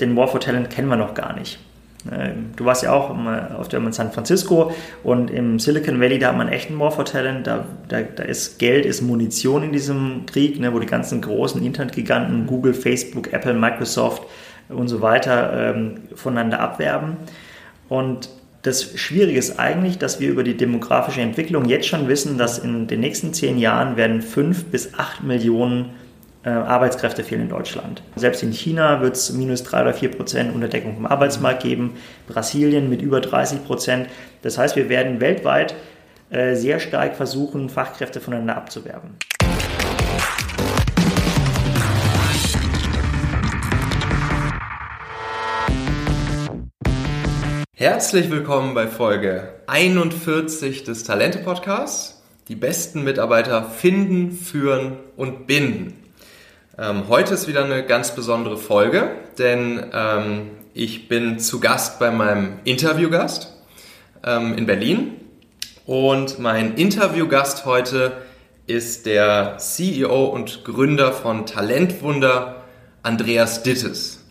Den War for Talent kennen wir noch gar nicht. Ähm, du warst ja auch auf der in San Francisco und im Silicon Valley, da hat man echt ein War for Talent. Da, da, da ist Geld, ist Munition in diesem Krieg, ne, wo die ganzen großen Internetgiganten, Google, Facebook, Apple, Microsoft und so weiter ähm, voneinander abwerben. Und das Schwierige ist eigentlich, dass wir über die demografische Entwicklung jetzt schon wissen, dass in den nächsten zehn Jahren werden fünf bis acht Millionen Arbeitskräfte fehlen in Deutschland. Selbst in China wird es minus drei oder vier Prozent Unterdeckung vom Arbeitsmarkt geben, Brasilien mit über 30 Prozent. Das heißt, wir werden weltweit äh, sehr stark versuchen, Fachkräfte voneinander abzuwerben. Herzlich willkommen bei Folge 41 des Talente Podcasts. Die besten Mitarbeiter finden, führen und binden. Ähm, heute ist wieder eine ganz besondere Folge, denn ähm, ich bin zu Gast bei meinem Interviewgast ähm, in Berlin. Und mein Interviewgast heute ist der CEO und Gründer von Talentwunder, Andreas Dittes.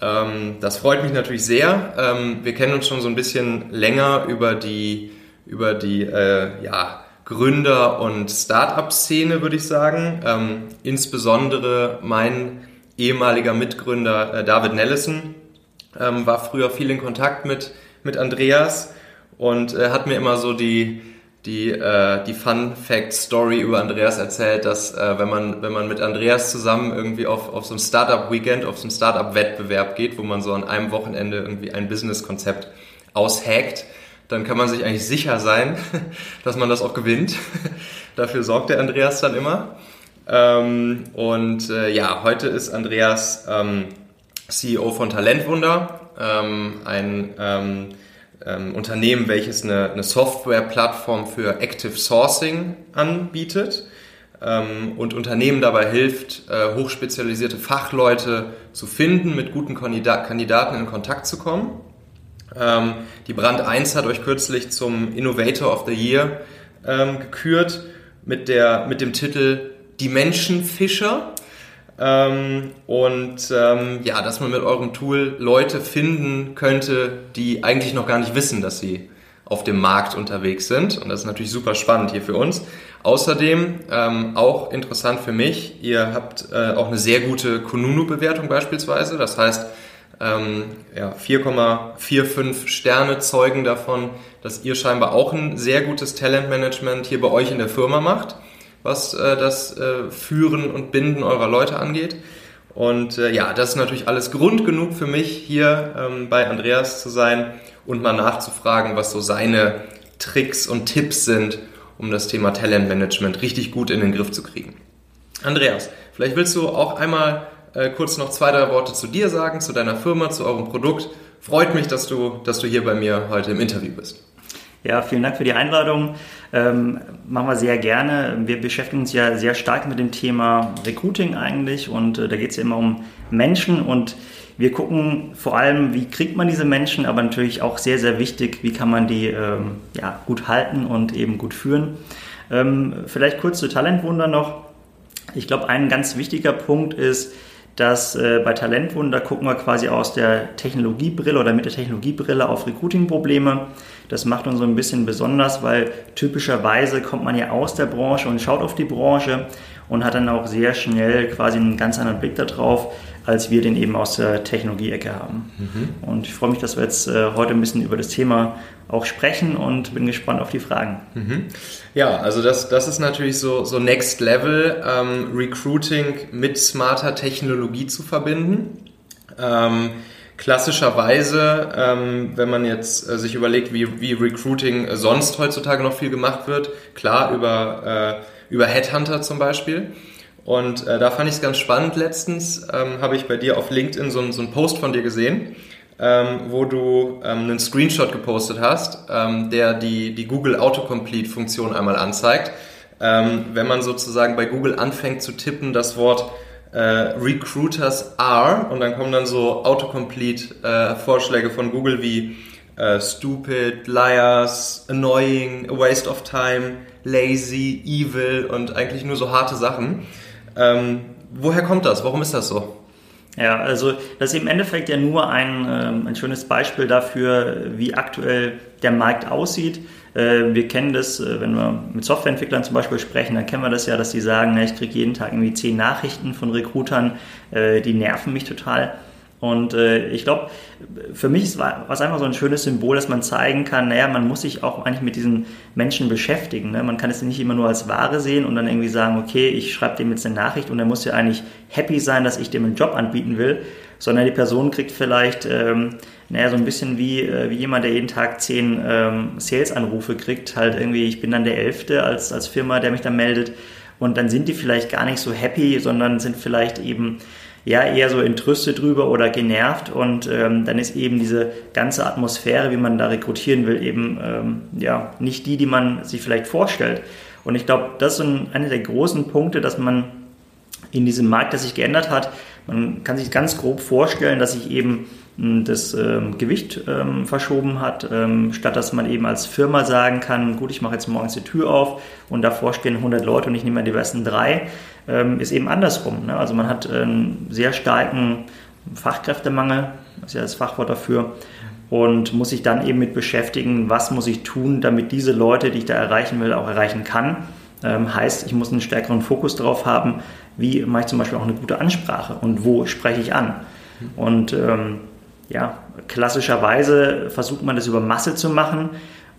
Ähm, das freut mich natürlich sehr. Ähm, wir kennen uns schon so ein bisschen länger über die, über die äh, ja, Gründer- und Start-up-Szene, würde ich sagen. Ähm, insbesondere mein ehemaliger Mitgründer äh, David Nellison ähm, war früher viel in Kontakt mit, mit Andreas und äh, hat mir immer so die, die, äh, die Fun Fact Story über Andreas erzählt, dass äh, wenn, man, wenn man mit Andreas zusammen irgendwie auf, auf so ein Startup Weekend, auf so ein Startup Wettbewerb geht, wo man so an einem Wochenende irgendwie ein Business-Konzept aushackt, dann kann man sich eigentlich sicher sein, dass man das auch gewinnt. Dafür sorgt der Andreas dann immer. Ähm, und äh, ja, heute ist Andreas ähm, CEO von Talentwunder, ähm, ein ähm, ähm, Unternehmen, welches eine, eine Softwareplattform für Active Sourcing anbietet ähm, und Unternehmen dabei hilft, äh, hochspezialisierte Fachleute zu finden, mit guten Kandidaten in Kontakt zu kommen. Ähm, die Brand 1 hat euch kürzlich zum Innovator of the Year ähm, gekürt mit, der, mit dem Titel Die Menschenfischer. Ähm, und ähm, ja, dass man mit eurem Tool Leute finden könnte, die eigentlich noch gar nicht wissen, dass sie auf dem Markt unterwegs sind. Und das ist natürlich super spannend hier für uns. Außerdem ähm, auch interessant für mich, ihr habt äh, auch eine sehr gute Kununu-Bewertung beispielsweise. Das heißt, ähm, ja, 4,45 Sterne zeugen davon, dass ihr scheinbar auch ein sehr gutes Talentmanagement hier bei euch in der Firma macht was äh, das äh, Führen und Binden eurer Leute angeht. Und äh, ja, das ist natürlich alles Grund genug für mich, hier ähm, bei Andreas zu sein und mal nachzufragen, was so seine Tricks und Tipps sind, um das Thema Talentmanagement richtig gut in den Griff zu kriegen. Andreas, vielleicht willst du auch einmal äh, kurz noch zwei, drei Worte zu dir sagen, zu deiner Firma, zu eurem Produkt. Freut mich, dass du, dass du hier bei mir heute im Interview bist. Ja, vielen Dank für die Einladung. Ähm, machen wir sehr gerne. Wir beschäftigen uns ja sehr stark mit dem Thema Recruiting eigentlich und äh, da geht es ja immer um Menschen und wir gucken vor allem, wie kriegt man diese Menschen, aber natürlich auch sehr, sehr wichtig, wie kann man die ähm, ja, gut halten und eben gut führen. Ähm, vielleicht kurz zu Talentwunder noch. Ich glaube, ein ganz wichtiger Punkt ist, dass äh, bei Talentwunder gucken wir quasi aus der Technologiebrille oder mit der Technologiebrille auf Recruiting-Probleme. Das macht uns so ein bisschen besonders, weil typischerweise kommt man ja aus der Branche und schaut auf die Branche und hat dann auch sehr schnell quasi einen ganz anderen Blick darauf, als wir den eben aus der Technologie-Ecke haben. Mhm. Und ich freue mich, dass wir jetzt äh, heute ein bisschen über das Thema auch sprechen und bin gespannt auf die Fragen. Mhm. Ja, also das, das ist natürlich so, so Next Level, ähm, Recruiting mit smarter Technologie zu verbinden. Ähm, klassischerweise, ähm, wenn man jetzt äh, sich überlegt, wie, wie Recruiting sonst heutzutage noch viel gemacht wird, klar über, äh, über Headhunter zum Beispiel. Und äh, da fand ich es ganz spannend letztens, ähm, habe ich bei dir auf LinkedIn so, so einen Post von dir gesehen, ähm, wo du ähm, einen Screenshot gepostet hast, ähm, der die, die Google Autocomplete-Funktion einmal anzeigt. Ähm, wenn man sozusagen bei Google anfängt zu tippen, das Wort äh, Recruiters are und dann kommen dann so Autocomplete-Vorschläge äh, von Google wie äh, stupid, liars, annoying, a waste of time, lazy, evil und eigentlich nur so harte Sachen. Ähm, woher kommt das? Warum ist das so? Ja, also das ist im Endeffekt ja nur ein, ähm, ein schönes Beispiel dafür, wie aktuell der Markt aussieht. Äh, wir kennen das, äh, wenn wir mit Softwareentwicklern zum Beispiel sprechen, dann kennen wir das ja, dass die sagen, ich kriege jeden Tag irgendwie zehn Nachrichten von Recruitern, äh, die nerven mich total. Und äh, ich glaube, für mich war es einfach so ein schönes Symbol, dass man zeigen kann, naja, man muss sich auch eigentlich mit diesen Menschen beschäftigen. Ne? Man kann es nicht immer nur als Ware sehen und dann irgendwie sagen, okay, ich schreibe dem jetzt eine Nachricht und er muss ja eigentlich happy sein, dass ich dem einen Job anbieten will, sondern die Person kriegt vielleicht, ähm, naja, so ein bisschen wie, äh, wie jemand, der jeden Tag zehn ähm, Sales-Anrufe kriegt, halt irgendwie, ich bin dann der Elfte als, als Firma, der mich dann meldet und dann sind die vielleicht gar nicht so happy, sondern sind vielleicht eben ja eher so entrüstet drüber oder genervt und ähm, dann ist eben diese ganze Atmosphäre, wie man da rekrutieren will, eben ähm, ja nicht die, die man sich vielleicht vorstellt. Und ich glaube, das ist einer der großen Punkte, dass man in diesem Markt, der sich geändert hat, man kann sich ganz grob vorstellen, dass sich eben hm, das ähm, Gewicht ähm, verschoben hat, ähm, statt dass man eben als Firma sagen kann, gut, ich mache jetzt morgens die Tür auf und davor stehen 100 Leute und ich nehme die besten drei, ähm, ist eben andersrum. Ne? Also man hat einen sehr starken Fachkräftemangel, das ist ja das Fachwort dafür, und muss sich dann eben mit beschäftigen, was muss ich tun, damit diese Leute, die ich da erreichen will, auch erreichen kann. Ähm, heißt, ich muss einen stärkeren Fokus darauf haben, wie mache ich zum Beispiel auch eine gute Ansprache und wo spreche ich an. Und ähm, ja, klassischerweise versucht man das über Masse zu machen.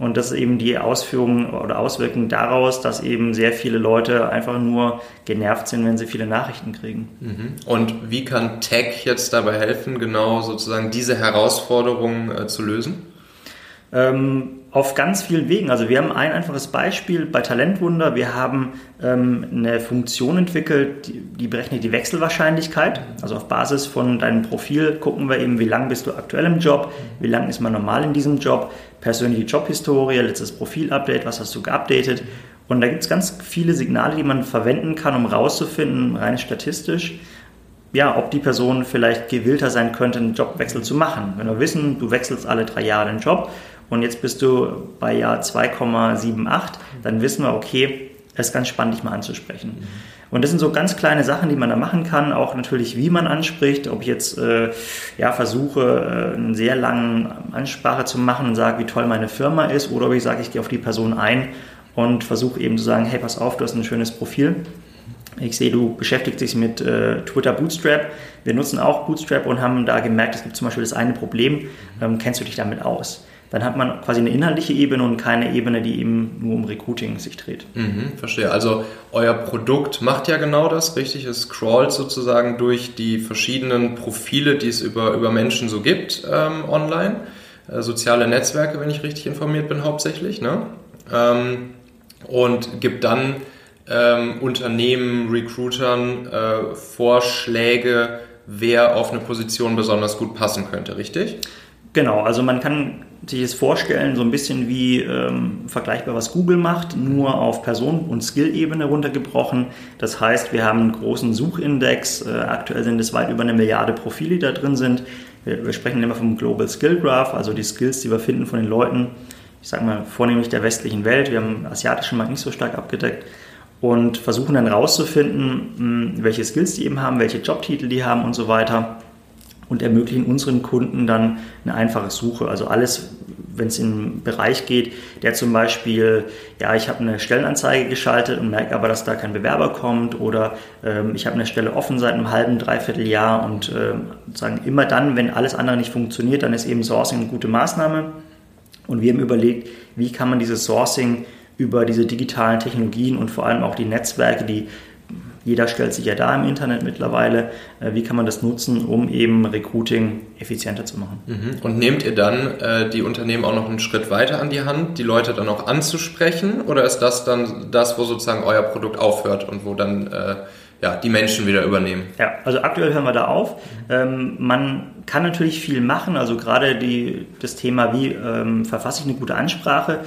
Und das ist eben die Ausführung oder Auswirkung daraus, dass eben sehr viele Leute einfach nur genervt sind, wenn sie viele Nachrichten kriegen. Mhm. Und wie kann Tech jetzt dabei helfen, genau sozusagen diese Herausforderung äh, zu lösen? Ähm, auf ganz vielen Wegen. Also wir haben ein einfaches Beispiel bei Talentwunder. Wir haben ähm, eine Funktion entwickelt, die, die, berechnet die Wechselwahrscheinlichkeit. Also auf Basis von deinem Profil gucken wir eben, wie lange bist du aktuell im Job, wie lange ist man normal in diesem Job, persönliche Jobhistorie, letztes Profilupdate, was hast du geupdatet. Und da gibt es ganz viele Signale, die man verwenden kann, um rauszufinden, rein statistisch, ja, ob die Person vielleicht gewillter sein könnte, einen Jobwechsel zu machen. Wenn wir wissen, du wechselst alle drei Jahre den Job, und jetzt bist du bei Jahr 2,78, dann wissen wir, okay, es ist ganz spannend, dich mal anzusprechen. Mhm. Und das sind so ganz kleine Sachen, die man da machen kann, auch natürlich, wie man anspricht, ob ich jetzt äh, ja, versuche, äh, eine sehr lange Ansprache zu machen und sage, wie toll meine Firma ist, oder ob ich sage, ich gehe auf die Person ein und versuche eben zu sagen, hey, pass auf, du hast ein schönes Profil. Ich sehe, du beschäftigst dich mit äh, Twitter Bootstrap. Wir nutzen auch Bootstrap und haben da gemerkt, es gibt zum Beispiel das eine Problem. Ähm, kennst du dich damit aus? Dann hat man quasi eine inhaltliche Ebene und keine Ebene, die eben nur um Recruiting sich dreht. Mhm, verstehe. Also euer Produkt macht ja genau das, richtig? Es scrollt sozusagen durch die verschiedenen Profile, die es über, über Menschen so gibt ähm, online. Äh, soziale Netzwerke, wenn ich richtig informiert bin, hauptsächlich. Ne? Ähm, und gibt dann ähm, Unternehmen, Recruitern äh, Vorschläge, wer auf eine Position besonders gut passen könnte, richtig? Genau, also man kann sich es vorstellen, so ein bisschen wie ähm, vergleichbar, was Google macht, nur auf Person- und Skill-Ebene runtergebrochen. Das heißt, wir haben einen großen Suchindex. Äh, aktuell sind es weit über eine Milliarde Profile, die da drin sind. Wir, wir, sprechen immer vom Global Skill Graph, also die Skills, die wir finden von den Leuten, ich sage mal vornehmlich der westlichen Welt. Wir haben asiatischen Markt nicht so stark abgedeckt und versuchen dann rauszufinden, welche Skills die eben haben, welche Jobtitel die haben und so weiter und ermöglichen unseren Kunden dann eine einfache Suche. Also alles, wenn es in einen Bereich geht, der zum Beispiel, ja, ich habe eine Stellenanzeige geschaltet und merke aber, dass da kein Bewerber kommt oder ähm, ich habe eine Stelle offen seit einem halben, dreiviertel Jahr und ähm, sagen immer dann, wenn alles andere nicht funktioniert, dann ist eben Sourcing eine gute Maßnahme. Und wir haben überlegt, wie kann man dieses Sourcing über diese digitalen Technologien und vor allem auch die Netzwerke, die jeder stellt sich ja da im Internet mittlerweile. Äh, wie kann man das nutzen, um eben Recruiting effizienter zu machen? Mhm. Und nehmt ihr dann äh, die Unternehmen auch noch einen Schritt weiter an die Hand, die Leute dann auch anzusprechen? Oder ist das dann das, wo sozusagen euer Produkt aufhört und wo dann äh, ja, die Menschen wieder übernehmen? Ja, also aktuell hören wir da auf. Ähm, man kann natürlich viel machen, also gerade die, das Thema, wie ähm, verfasse ich eine gute Ansprache.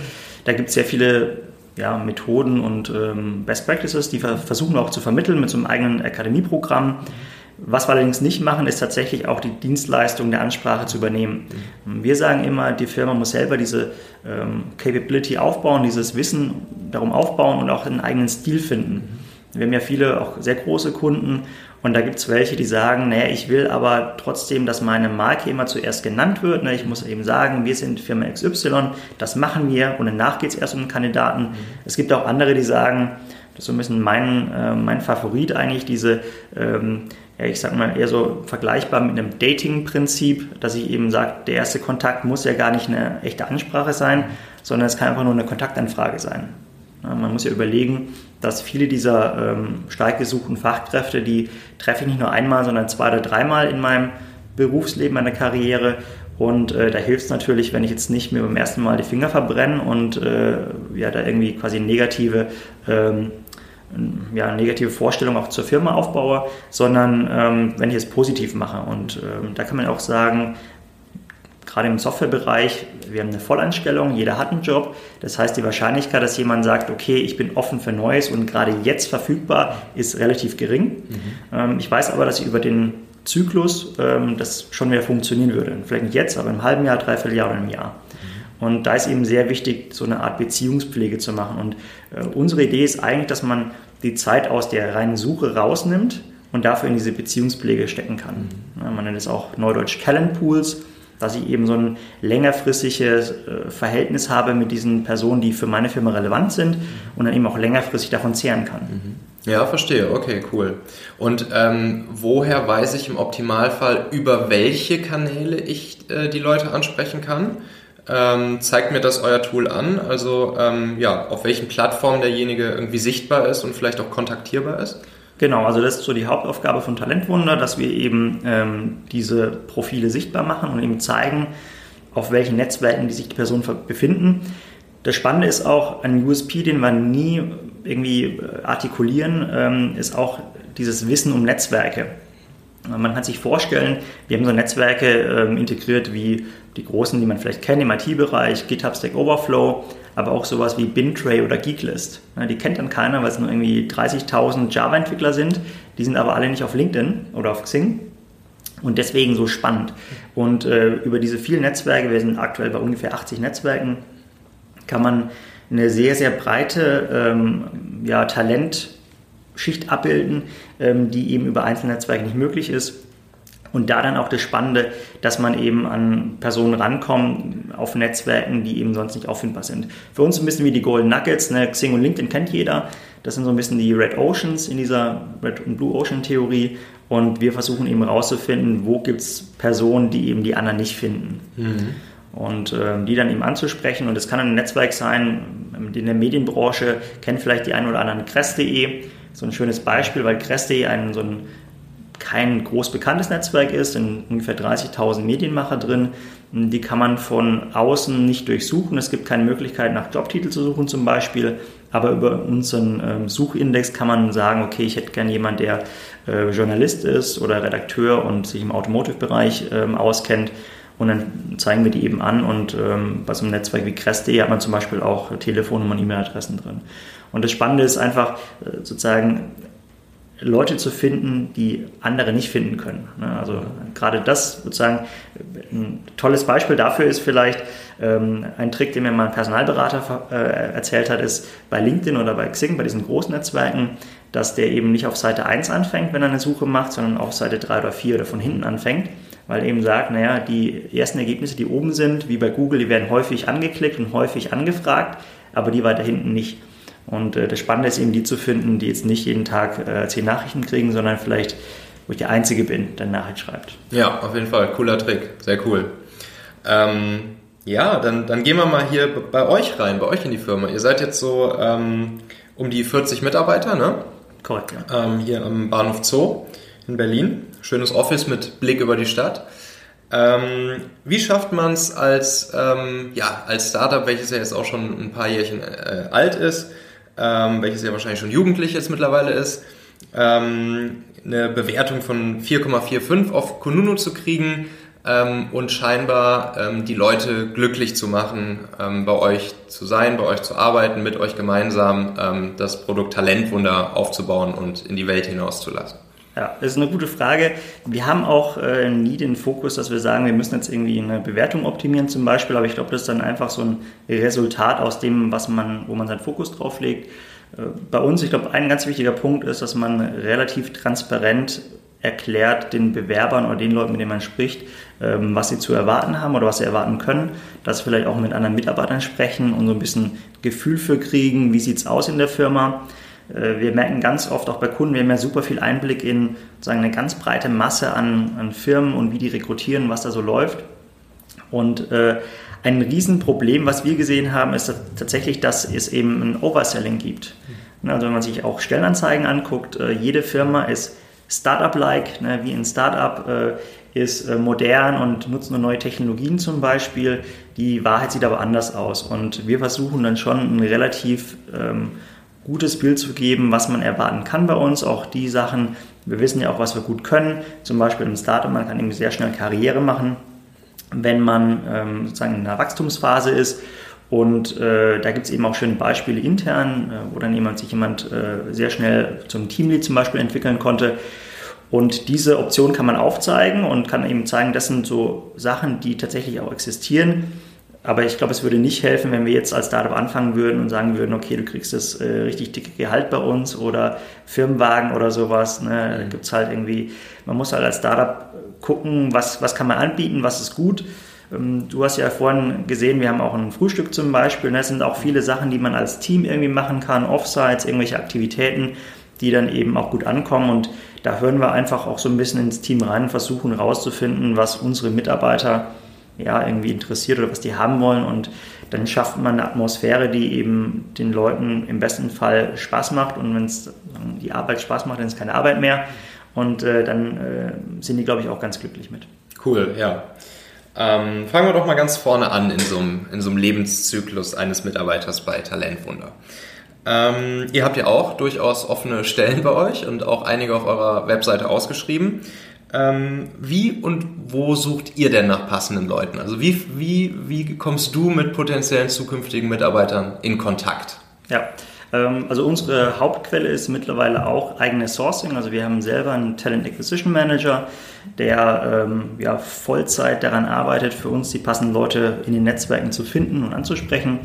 Da gibt es sehr viele ja, Methoden und ähm, Best Practices, die versuchen wir auch zu vermitteln mit so einem eigenen Akademieprogramm. Was wir allerdings nicht machen, ist tatsächlich auch die Dienstleistung der Ansprache zu übernehmen. Wir sagen immer, die Firma muss selber diese ähm, Capability aufbauen, dieses Wissen darum aufbauen und auch einen eigenen Stil finden. Wir haben ja viele auch sehr große Kunden Und da gibt es welche, die sagen, naja, ich will aber trotzdem, dass meine Marke immer zuerst genannt wird. Ne? Ich muss eben sagen, wir sind Firma XY, das machen wir und danach geht es erst um den Kandidaten. Mhm. Es gibt auch andere, die sagen, das ist so ein bisschen mein, äh, mein Favorit eigentlich, diese, ähm, ja, ich sag mal, eher so vergleichbar mit einem Dating-Prinzip, dass ich eben sage, der erste Kontakt muss ja gar nicht eine echte Ansprache sein, sondern es kann einfach nur eine Kontaktanfrage sein. Man muss ja überlegen, dass viele dieser ähm, stark gesuchten Fachkräfte, die treffe ich nicht nur einmal, sondern zwei oder dreimal in meinem Berufsleben, meiner Karriere. Und äh, da hilft es natürlich, wenn ich jetzt nicht mir beim ersten Mal die Finger verbrenne und äh, ja, da irgendwie quasi negative, ähm, ja, negative Vorstellung auch zur Firma aufbaue, sondern ähm, wenn ich es positiv mache. Und ähm, da kann man auch sagen, gerade im Softwarebereich, wir haben eine Vollanstellung, jeder hat einen Job. Das heißt, die Wahrscheinlichkeit, dass jemand sagt, okay, ich bin offen für Neues und gerade jetzt verfügbar, ist relativ gering. Mhm. Ähm, ich weiß aber, dass ich über den Zyklus ähm, das schon mehr funktionieren würde. Vielleicht nicht jetzt, aber im halben Jahr, dreiviertel Jahr oder im Jahr. Mhm. Und da ist eben sehr wichtig, so eine Art Beziehungspflege zu machen. Und äh, unsere Idee ist eigentlich, dass man die Zeit aus der reinen Suche rausnimmt und dafür in diese Beziehungspflege stecken kann. Mhm. Man nennt es auch Neudeutsch Talent Pools dass ich eben so ein längerfristiges äh, Verhältnis habe mit diesen Personen, die für meine Firma relevant sind und dann eben auch längerfristig davon zehren kann. Mhm. Ja, verstehe. Okay, cool. Und ähm, woher weiß ich im Optimalfall, über welche Kanäle ich äh, die Leute ansprechen kann? Ähm, zeigt mir das euer Tool an? Also ähm, ja, auf welchen Plattformen derjenige irgendwie sichtbar ist und vielleicht auch kontaktierbar ist? Genau, also das ist so die Hauptaufgabe von Talentwunder, dass wir eben ähm, diese Profile sichtbar machen und eben zeigen, auf welchen Netzwerken die sich die Personen befinden. Das Spannende ist auch, ein USP, den wir nie irgendwie äh, artikulieren, ähm, ist auch dieses Wissen um Netzwerke. Man kann sich vorstellen, wir haben so Netzwerke ähm, integriert wie die großen, die man vielleicht kennt im IT-Bereich, GitHub Stack Overflow, aber auch sowas wie Bintray oder Geeklist. Ja, die kennt dann keiner, weil es nur irgendwie 30.000 Java-Entwickler sind. Die sind aber alle nicht auf LinkedIn oder auf Xing und deswegen so spannend. Und äh, über diese vielen Netzwerke, wir sind aktuell bei ungefähr 80 Netzwerken, kann man eine sehr, sehr breite ähm, ja, Talent- Schicht abbilden, ähm, die eben über einzelne Netzwerke nicht möglich ist. Und da dann auch das Spannende, dass man eben an Personen rankommt auf Netzwerken, die eben sonst nicht auffindbar sind. Für uns ein bisschen wie die Golden Nuggets, ne? Xing und LinkedIn kennt jeder. Das sind so ein bisschen die Red Oceans in dieser Red und Blue Ocean Theorie. Und wir versuchen eben herauszufinden, wo gibt es Personen, die eben die anderen nicht finden. Mhm. Und äh, die dann eben anzusprechen. Und es kann ein Netzwerk sein, in der Medienbranche kennt vielleicht die einen oder anderen Kress.de so ein schönes Beispiel, weil Crest.de ein, so ein kein groß bekanntes Netzwerk ist, sind ungefähr 30.000 Medienmacher drin. Die kann man von außen nicht durchsuchen. Es gibt keine Möglichkeit, nach Jobtitel zu suchen zum Beispiel. Aber über unseren ähm, Suchindex kann man sagen, okay, ich hätte gerne jemanden, der äh, Journalist ist oder Redakteur und sich im Automotive-Bereich ähm, auskennt. Und dann zeigen wir die eben an. Und ähm, bei so einem Netzwerk wie Crest.de hat man zum Beispiel auch Telefonnummern, E-Mail-Adressen drin. Und das Spannende ist einfach äh, sozusagen Leute zu finden, die andere nicht finden können. Ne? Also gerade das sozusagen ein tolles Beispiel dafür ist vielleicht ähm, ein Trick, den mir mal ein Personalberater äh, erzählt hat, ist bei LinkedIn oder bei Xing, bei diesen großen Netzwerken, dass der eben nicht auf Seite 1 anfängt, wenn er eine Suche macht, sondern auf Seite 3 oder 4 oder von hinten anfängt, weil eben sagt, naja, die ersten Ergebnisse, die oben sind, wie bei Google, die werden häufig angeklickt und häufig angefragt, aber die weiter hinten nicht. Und äh, das Spannende ist eben, die zu finden, die jetzt nicht jeden Tag äh, zehn Nachrichten kriegen, sondern vielleicht, wo ich der Einzige bin, der Nachricht schreibt. Ja, auf jeden Fall. Cooler Trick. Sehr cool. Ähm, ja, dann, dann gehen wir mal hier bei euch rein, bei euch in die Firma. Ihr seid jetzt so ähm, um die 40 Mitarbeiter, ne? Korrekt, ja. Ähm, hier am Bahnhof Zoo in Berlin. Schönes Office mit Blick über die Stadt. Ähm, wie schafft man es als, ähm, ja, als Startup, welches ja jetzt auch schon ein paar Jährchen äh, alt ist, ähm, welches ja wahrscheinlich schon jugendlich jetzt mittlerweile ist, ähm, eine Bewertung von 4,45 auf Kununu zu kriegen ähm, und scheinbar ähm, die Leute glücklich zu machen, ähm, bei euch zu sein, bei euch zu arbeiten, mit euch gemeinsam ähm, das Produkt Talentwunder aufzubauen und in die Welt hinauszulassen. Ja, das ist eine gute Frage. Wir haben auch äh, nie den Fokus, dass wir sagen, wir müssen jetzt irgendwie eine Bewertung optimieren zum Beispiel, aber ich glaube, das ist dann einfach so ein Resultat aus dem, was man, wo man seinen Fokus drauf legt. Bei uns, ich glaube, ein ganz wichtiger Punkt ist, dass man relativ transparent erklärt den Bewerbern oder den Leuten, mit denen man spricht, ähm, was sie zu erwarten haben oder was sie erwarten können, sie vielleicht auch mit anderen Mitarbeitern sprechen und so ein bisschen Gefühl für kriegen, wie sieht es aus in der Firma. Äh, wir merken ganz oft auch bei Kunden, wir haben ja super viel Einblick in sozusagen eine ganz breite Masse an, an Firmen und wie die rekrutieren, was da so läuft. Und äh, ein Riesenproblem, was wir gesehen haben, ist tatsächlich, dass es eben ein Overselling gibt. Also wenn man sich auch Stellenanzeigen anguckt, äh, jede Firma ist Startup-like, ne, wie ein Startup äh, ist äh, modern und nutzt nur neue Technologien zum Beispiel. Die Wahrheit sieht aber anders aus und wir versuchen dann schon ein relativ ähm, gutes Bild zu geben, was man erwarten kann bei uns. Auch die Sachen, wir wissen ja auch, was wir gut können. Zum Beispiel im Startup, man kann eben sehr schnell Karriere machen, wenn man ähm, sozusagen in einer Wachstumsphase ist. Und äh, da gibt es eben auch schöne Beispiele intern, äh, wo dann jemand sich jemand äh, sehr schnell zum Teamlead zum Beispiel entwickeln konnte. Und diese Option kann man aufzeigen und kann eben zeigen, das sind so Sachen, die tatsächlich auch existieren. Aber ich glaube, es würde nicht helfen, wenn wir jetzt als Startup anfangen würden und sagen würden, okay, du kriegst das äh, richtig dicke Gehalt bei uns oder Firmenwagen oder sowas. Ne? Da gibt es halt irgendwie, man muss halt als Startup gucken, was, was kann man anbieten, was ist gut. Ähm, du hast ja vorhin gesehen, wir haben auch ein Frühstück zum Beispiel. Das ne? sind auch viele Sachen, die man als Team irgendwie machen kann, Offsites, irgendwelche Aktivitäten, die dann eben auch gut ankommen. Und da hören wir einfach auch so ein bisschen ins Team rein, versuchen herauszufinden, was unsere Mitarbeiter ja, irgendwie interessiert oder was die haben wollen. Und dann schafft man eine Atmosphäre, die eben den Leuten im besten Fall Spaß macht. Und wenn es die Arbeit Spaß macht, dann ist es keine Arbeit mehr. Und äh, dann äh, sind die, glaube ich, auch ganz glücklich mit. Cool, ja. Ähm, fangen wir doch mal ganz vorne an in so einem, in so einem Lebenszyklus eines Mitarbeiters bei Talentwunder. Ähm, ihr habt ja auch durchaus offene Stellen bei euch und auch einige auf eurer Webseite ausgeschrieben. Ähm, wie und wo sucht ihr denn nach passenden Leuten? Also wie, wie, wie kommst du mit potenziellen zukünftigen Mitarbeitern in Kontakt? Ja, ähm, also unsere Hauptquelle ist mittlerweile auch eigenes Sourcing. Also wir haben selber einen Talent Acquisition Manager, der ähm, ja, Vollzeit daran arbeitet, für uns die passenden Leute in den Netzwerken zu finden und anzusprechen.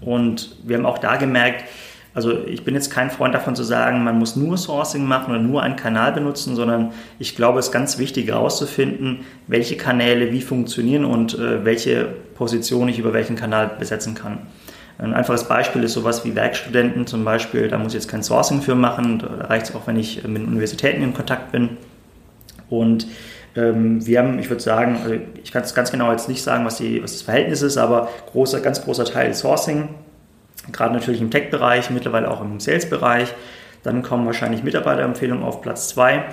Und wir haben auch da gemerkt, also ich bin jetzt kein Freund davon zu sagen, man muss nur Sourcing machen oder nur einen Kanal benutzen, sondern ich glaube, es ist ganz wichtig herauszufinden, welche Kanäle wie funktionieren und äh, welche Position ich über welchen Kanal besetzen kann. Ein einfaches Beispiel ist sowas wie Werkstudenten zum Beispiel. Da muss ich jetzt kein Sourcing für machen. Da reicht es auch, wenn ich mit Universitäten in Kontakt bin. Und ähm, wir haben, ich würde sagen, also ich kann es ganz genau jetzt nicht sagen, was, die, was das Verhältnis ist, aber großer, ganz großer Teil Sourcing gerade natürlich im Tech-Bereich, mittlerweile auch im Sales-Bereich. Dann kommen wahrscheinlich Mitarbeiterempfehlungen auf Platz 2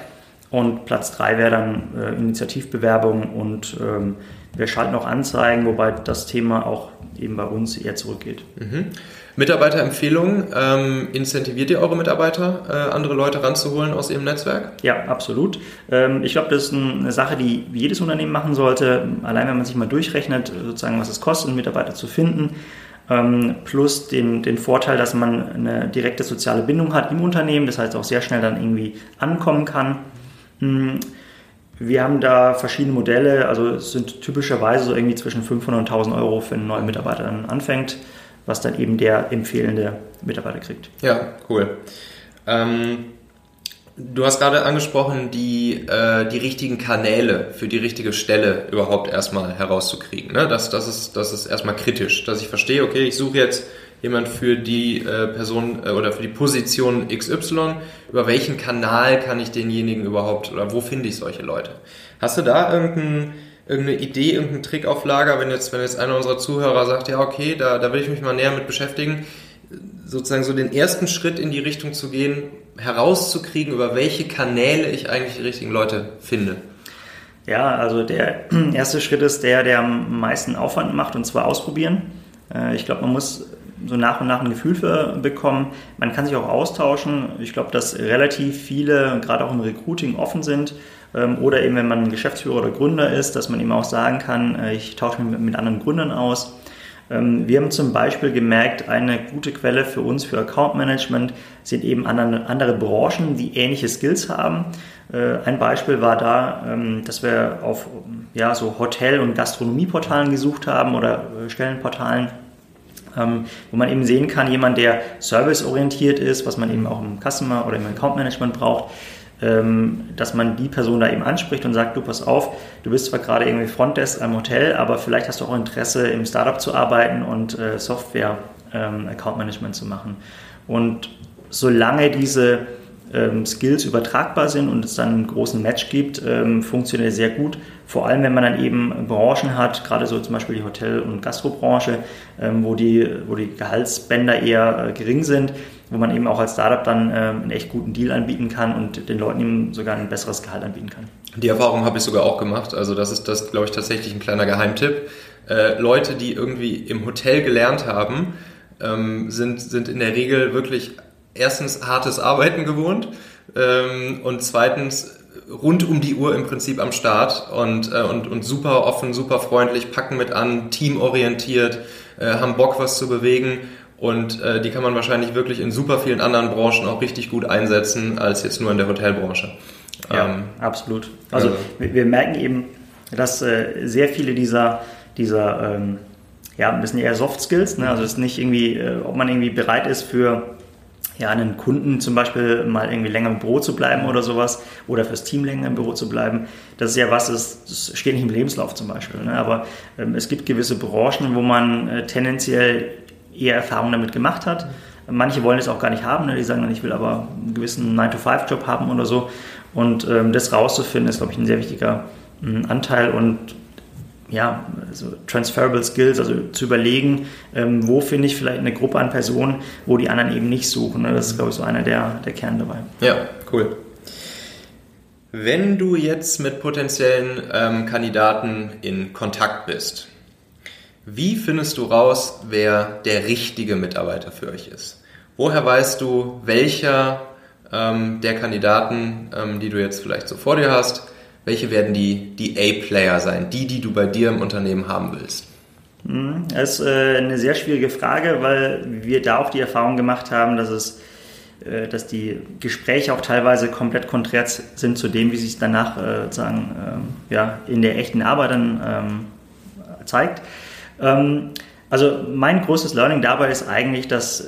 und Platz 3 wäre dann äh, Initiativbewerbung und ähm, wir schalten auch Anzeigen, wobei das Thema auch eben bei uns eher zurückgeht. Mhm. Mitarbeiterempfehlungen, ähm, incentiviert ihr eure Mitarbeiter, äh, andere Leute ranzuholen aus ihrem Netzwerk? Ja, absolut. Ähm, ich glaube, das ist eine Sache, die jedes Unternehmen machen sollte. Allein wenn man sich mal durchrechnet, sozusagen, was es kostet, einen Mitarbeiter zu finden, plus den, den Vorteil, dass man eine direkte soziale Bindung hat im Unternehmen, das heißt auch sehr schnell dann irgendwie ankommen kann. Hm, wir haben da verschiedene Modelle, also es sind typischerweise so irgendwie zwischen 500 und 1000 Euro für einen neuen Mitarbeiter dann anfängt, was dann eben der empfehlende Mitarbeiter kriegt. Ja, cool. Ähm Du hast gerade angesprochen, die, äh, die richtigen Kanäle für die richtige Stelle überhaupt erstmal herauszukriegen. Ne? Das, das, ist, das ist erstmal kritisch, dass ich verstehe, okay, ich suche jetzt jemand für die äh, Person äh, oder für die Position XY. Über welchen Kanal kann ich denjenigen überhaupt oder wo finde ich solche Leute? Hast du da irgendein, irgendeine Idee, irgendeinen Trick auf Lager, wenn jetzt, wenn jetzt einer unserer Zuhörer sagt, ja, okay, da, da will ich mich mal näher mit beschäftigen, sozusagen so den ersten Schritt in die Richtung zu gehen, herauszukriegen, über welche Kanäle ich eigentlich die richtigen Leute finde? Ja, also der erste Schritt ist der, der am meisten Aufwand macht, und zwar ausprobieren. Äh, ich glaube, man muss so nach und nach ein Gefühl für bekommen. Man kann sich auch austauschen. Ich glaube, dass relativ viele, gerade auch im Recruiting, offen sind. Ähm, oder eben, wenn man Geschäftsführer oder Gründer ist, dass man eben auch sagen kann, äh, ich tausche mich mit anderen Gründern aus. Ähm, wir haben zum Beispiel gemerkt, eine gute Quelle für uns für Account Management sind eben andere Branchen, die ähnliche Skills haben. Äh, ein Beispiel war da, ähm, dass wir auf ja, so Hotel- und Gastronomieportalen gesucht haben oder äh, Stellenportalen. ähm, wo man eben sehen kann, jemand, der serviceorientiert ist, was man eben auch im Customer oder im Account Management braucht, dass man die Person da eben anspricht und sagt, du pass auf, du bist zwar gerade irgendwie Frontdesk am Hotel, aber vielleicht hast du auch Interesse im Startup zu arbeiten und äh, Software ähm, Account Management zu machen. Und solange diese ähm, Skills übertragbar sind und es dann einen großen Match gibt, ähm, funktioniert sehr gut. Vor allem, wenn man dann eben Branchen hat, gerade so zum Beispiel die Hotel- und Gastrobranche, ähm, wo, die, wo die Gehaltsbänder eher äh, gering sind, wo man eben auch als Startup dann ähm, einen echt guten Deal anbieten kann und den Leuten eben sogar ein besseres Gehalt anbieten kann. Die Erfahrung habe ich sogar auch gemacht. Also das ist das, glaube ich, tatsächlich ein kleiner Geheimtipp. Äh, Leute, die irgendwie im Hotel gelernt haben, ähm, sind, sind in der Regel wirklich erstens hartes Arbeiten gewohnt ähm, und zweitens rund um die Uhr im Prinzip am Start und, äh, und, und super offen, super freundlich, packen mit an, teamorientiert, äh, haben Bock, was zu bewegen und äh, die kann man wahrscheinlich wirklich in super vielen anderen Branchen auch richtig gut einsetzen, als jetzt nur in der Hotelbranche. Ja, ähm, absolut. Also, also wir, wir, merken eben, dass äh, sehr viele dieser, dieser ähm, ja, ein bisschen eher Soft Skills, ne? also es ist nicht irgendwie, äh, ob man irgendwie bereit ist für ja, einen Kunden zum Beispiel mal irgendwie länger im Büro zu bleiben oder sowas oder fürs Team länger im Büro zu bleiben. Das ist ja was, das, steht nicht im Lebenslauf zum Beispiel. Ne? Aber ähm, es gibt gewisse Branchen, wo man äh, tendenziell eher Erfahrung damit gemacht hat. Manche wollen es auch gar nicht haben, ne? die sagen dann, ich will aber einen gewissen 9-to-5-Job haben oder so. Und ähm, das rauszufinden, ist, glaube ich, ein sehr wichtiger ähm, Anteil. Und ja, also transferable Skills, also zu überlegen, ähm, wo finde ich vielleicht eine Gruppe an Personen, wo die anderen eben nicht suchen. Ne? Das ist, glaube ich, so einer der, der Kern dabei. Ja, cool. Wenn du jetzt mit potenziellen ähm, Kandidaten in Kontakt bist, wie findest du raus, wer der richtige Mitarbeiter für euch ist? Woher weißt du, welcher ähm, der Kandidaten, ähm, die du jetzt vielleicht so vor dir hast, welche werden die, die A-Player sein, die, die du bei dir im Unternehmen haben willst? Hm, das ist äh, eine sehr schwierige Frage, weil wir da auch die Erfahrung gemacht haben, dass es äh, dass die Gespräche auch teilweise komplett konträr sind zu dem, wie sich danach äh, ähm, ja, in der echten Arbeit dann ähm, zeigt. Ähm, also mein größtes Learning dabei ist eigentlich, dass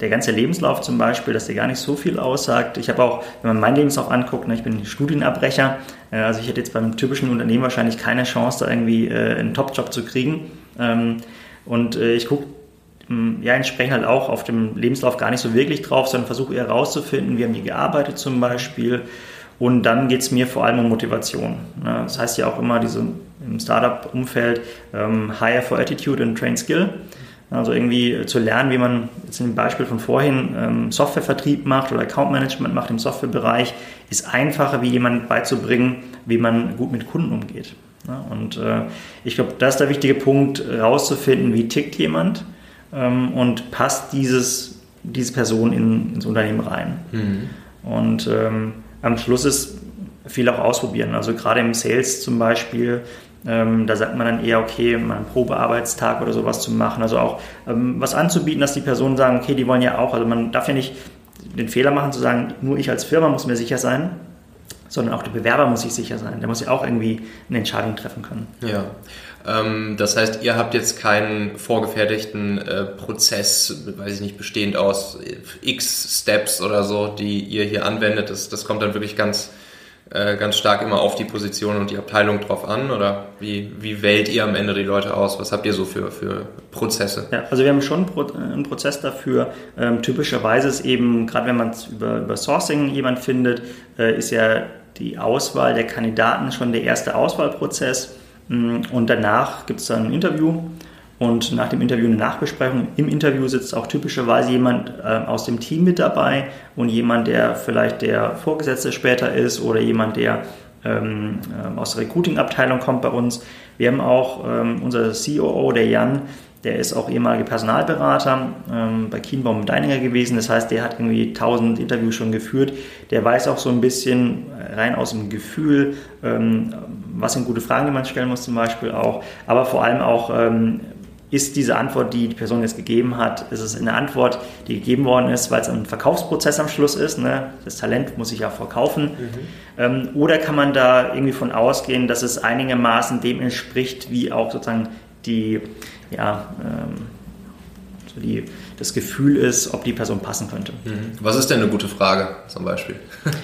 der ganze Lebenslauf zum Beispiel, dass der gar nicht so viel aussagt. Ich habe auch, wenn man meinen Lebenslauf anguckt, ne, ich bin Studienabbrecher, äh, also ich hätte jetzt beim typischen Unternehmen wahrscheinlich keine Chance, da irgendwie äh, einen Top-Job zu kriegen. Ähm, und äh, ich gucke hm, ja entsprechend halt auch auf dem Lebenslauf gar nicht so wirklich drauf, sondern versuche eher herauszufinden, wie haben die gearbeitet zum Beispiel. Und dann geht es mir vor allem um Motivation. Das heißt ja auch immer diese, im Startup-Umfeld ähm, Hire for Attitude and Train Skill. Also irgendwie zu lernen, wie man jetzt in dem Beispiel von vorhin ähm, Softwarevertrieb macht oder Account Management macht im Softwarebereich, ist einfacher, wie jemand beizubringen, wie man gut mit Kunden umgeht. Ja, und äh, ich glaube, das ist der wichtige Punkt, herauszufinden, wie tickt jemand ähm, und passt dieses, diese Person in, ins Unternehmen rein. Mhm. Und ähm, am Schluss ist viel auch ausprobieren. Also gerade im Sales zum Beispiel ähm, da sagt man dann eher, okay, mal einen Probearbeitstag oder sowas zu machen. Also auch ähm, was anzubieten, dass die Personen sagen, okay, die wollen ja auch. Also man darf ja nicht den Fehler machen zu sagen, nur ich als Firma muss mir sicher sein, sondern auch der Bewerber muss sich sicher sein. Der muss ja auch irgendwie eine Entscheidung treffen können. Ja. Ähm, das heißt, ihr habt jetzt keinen vorgefertigten äh, Prozess, weiß ich nicht, bestehend aus x Steps oder so, die ihr hier anwendet. Das, das kommt dann wirklich ganz äh, ganz stark immer auf die Position und die Abteilung drauf an? Oder wie, wie wählt ihr am Ende die Leute aus? Was habt ihr so für, für Prozesse? Ja, also wir haben schon einen Prozess dafür. Ähm, typischerweise ist eben, gerade wenn man es über, über Sourcing jemand findet, äh, ist ja die Auswahl der Kandidaten schon der erste Auswahlprozess. Mm, und danach gibt es dann ein Interview und nach dem Interview eine Nachbesprechung. Im Interview sitzt auch typischerweise jemand äh, aus dem Team mit dabei und jemand, der vielleicht der Vorgesetzte später ist oder jemand, der ähm, äh, aus der Recruiting-Abteilung kommt bei uns. Wir haben auch ähm, unser COO, der Jan, der ist auch ehemaliger Personalberater ähm, bei Kienbaum und Deininger gewesen. Das heißt, der hat irgendwie 1000 Interviews schon geführt. Der weiß auch so ein bisschen rein aus dem Gefühl, ähm, was sind gute Fragen, die man stellen muss zum Beispiel auch. Aber vor allem auch, ähm, ist diese Antwort, die die Person jetzt gegeben hat, ist es eine Antwort, die gegeben worden ist, weil es ein Verkaufsprozess am Schluss ist. Ne? Das Talent muss sich ja verkaufen. Mhm. Ähm, oder kann man da irgendwie von ausgehen, dass es einigermaßen dem entspricht, wie auch sozusagen die, ja, ähm, die, das Gefühl ist, ob die Person passen könnte. Mhm. Was ist denn eine gute Frage zum Beispiel?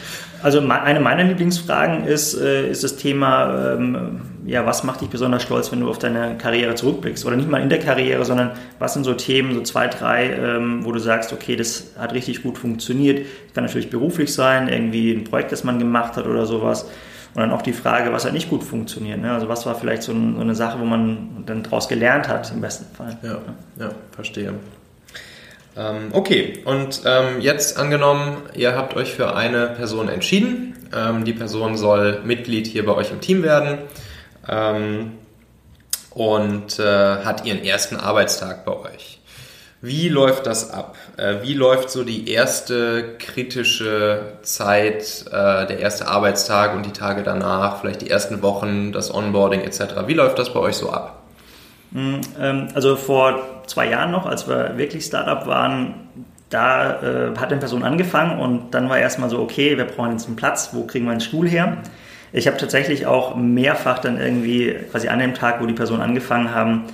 Also eine meiner Lieblingsfragen ist, äh, ist das Thema, ähm, ja, was macht dich besonders stolz, wenn du auf deine Karriere zurückblickst? Oder nicht mal in der Karriere, sondern was sind so Themen, so zwei, drei, ähm, wo du sagst, okay, das hat richtig gut funktioniert. Das kann natürlich beruflich sein, irgendwie ein Projekt, das man gemacht hat oder sowas. Und dann auch die Frage, was hat nicht gut funktioniert. Ne? Also was war vielleicht so, ein, so, eine Sache, wo man dann daraus gelernt hat, im besten Fall. Ja, ja, verstehe. Ähm, okay, und ähm, jetzt angenommen, ihr habt euch für eine Person entschieden. Ähm, die Person soll Mitglied hier bei euch im Team werden ähm, und äh, hat ihren ersten Arbeitstag bei euch. Wie läuft das ab? Äh, wie läuft so die erste kritische Zeit, äh, der erste Arbeitstag und die Tage danach, vielleicht die ersten Wochen, das Onboarding etc.? Wie läuft das bei euch so ab? Hm, ähm, also vor zwei Jahren noch, als wir wirklich Startup waren, da äh, hat eine Person angefangen und dann war erstmal so, okay, wir brauchen jetzt einen Platz, wo kriegen wir einen Stuhl her? Ich habe tatsächlich auch mehrfach dann irgendwie quasi an dem Tag, wo die Personen angefangen haben,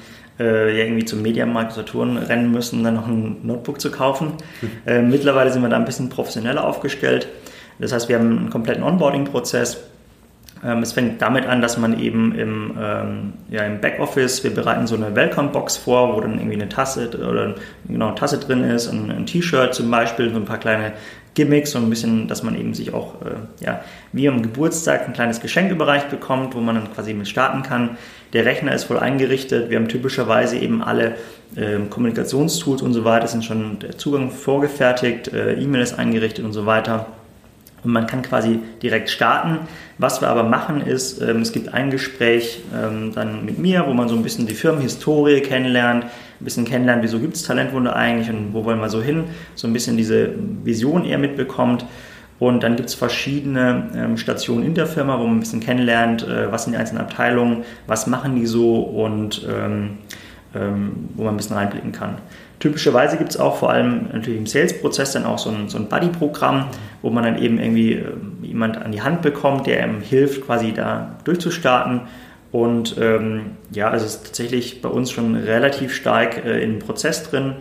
äh, ja irgendwie zum Mediamarkt Saturn rennen müssen, dann noch ein Notebook zu kaufen. Hm. Äh, mittlerweile sind wir da ein bisschen professioneller aufgestellt. Das heißt, wir haben einen kompletten Onboarding-Prozess ähm, es fängt damit an, dass man eben im, ähm, ja, im Backoffice, wir bereiten so eine Welcome-Box vor, wo dann irgendwie eine Tasse oder genau eine Tasse drin ist, ein, ein T-Shirt zum Beispiel, so ein paar kleine Gimmicks, so ein bisschen, dass man eben sich auch äh, ja, wie am Geburtstag ein kleines Geschenk überreicht bekommt, wo man dann quasi mit starten kann. Der Rechner ist voll eingerichtet. Wir haben typischerweise eben alle äh, Kommunikationstools und so weiter, sind schon der Zugang vorgefertigt, äh, E-Mail ist eingerichtet und so weiter und man kann quasi direkt starten. Was wir aber machen ist, ähm, es gibt ein Gespräch ähm, dann mit mir, wo man so ein bisschen die Firmenhistorie kennenlernt, ein bisschen kennenlernt, wieso gibt es Talentwunder eigentlich und wo wollen wir so hin, so ein bisschen diese Vision eher mitbekommt. Und dann gibt es verschiedene ähm, Stationen in der Firma, wo man ein bisschen kennenlernt, äh, was sind die einzelnen Abteilungen, was machen die so und wo man ein bisschen reinblicken kann. Typischerweise gibt es auch vor allem natürlich im Sales-Prozess dann auch so ein, so ein Buddy-Programm, wo man dann eben irgendwie äh, jemand an die Hand bekommt, der einem hilft, quasi da durchzustarten. Und ähm, ja, also es ist tatsächlich bei uns schon relativ stark äh, im Prozess drin.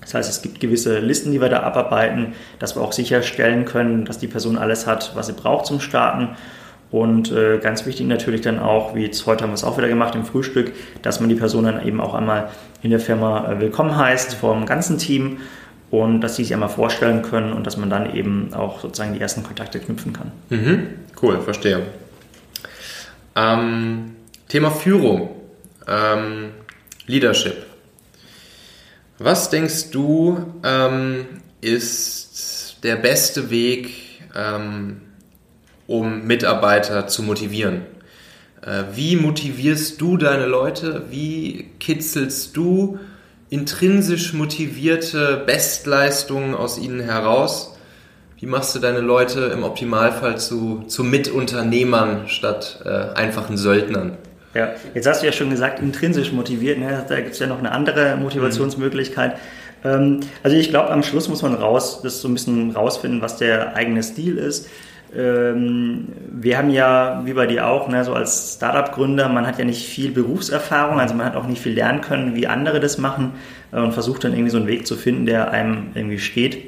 Das heißt, es gibt gewisse Listen, die wir da abarbeiten, dass wir auch sicherstellen können, dass die Person alles hat, was sie braucht zum Starten. Und äh, ganz wichtig natürlich dann auch, wie jetzt heute haben wir es auch wieder gemacht im Frühstück, dass man die Person dann eben auch einmal in der Firma äh, willkommen heißt vom ganzen Team und dass sie sich einmal vorstellen können und dass man dann eben auch sozusagen die ersten Kontakte knüpfen kann. Mhm. Cool, verstehe. Ähm, Thema Führung, ähm, Leadership. Was denkst du ähm, ist der beste Weg, ähm, um Mitarbeiter zu motivieren. Äh, wie motivierst du deine Leute? Wie kitzelst du intrinsisch motivierte Bestleistungen aus ihnen heraus? Wie machst du deine Leute im Optimalfall zu, zu Mitunternehmern statt äh, einfachen Söldnern? Ja, jetzt hast du ja schon gesagt, intrinsisch motiviert. Ne? Da gibt es ja noch eine andere Motivationsmöglichkeit. Mhm. also ich glaube, am Schluss muss man raus, das so ein bisschen rausfinden, was der eigene Stil ist. Ähm, wir haben ja, wie bei dir auch, ne, so als Startup-Gründer, man hat ja nicht viel Berufserfahrung, also man hat auch nicht viel lernen können, wie andere das machen äh, und versucht dann irgendwie so einen Weg zu finden, der einem irgendwie steht.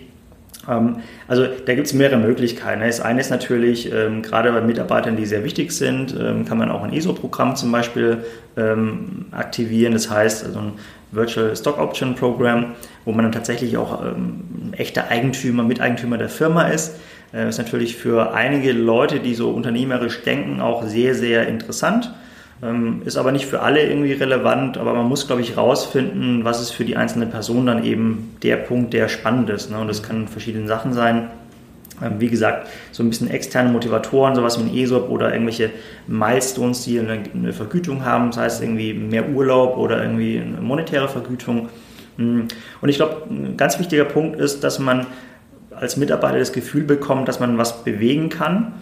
Ähm, also da gibt es mehrere Möglichkeiten. Ne. Das eine ist natürlich, ähm, gerade bei Mitarbeitern, die sehr wichtig sind, kann man auch ein ESO-Programm zum Beispiel aktivieren. Das heißt, also ein Virtual Stock Option Program, wo man dann tatsächlich auch ein echter Eigentümer, Miteigentümer der Firma ist. Äh, ist natürlich für einige Leute, die so unternehmerisch denken, auch sehr, sehr interessant. Ähm, ist aber nicht für alle irgendwie relevant, aber man muss, glaube ich, rausfinden, was ist für die einzelne Person dann eben der Punkt, der spannend ist. Ne? Und das kann verschiedene Sachen sein. Ähm, wie gesagt, so ein bisschen externe Motivatoren, sowas wie ein ESOP oder irgendwelche Milestones, die eine Vergütung haben, das heißt irgendwie mehr Urlaub oder irgendwie eine monetäre Vergütung. Mm. Und ich glaube, ein ganz wichtiger Punkt ist, dass man als Mitarbeiter das Gefühl bekommt, dass man was bewegen kann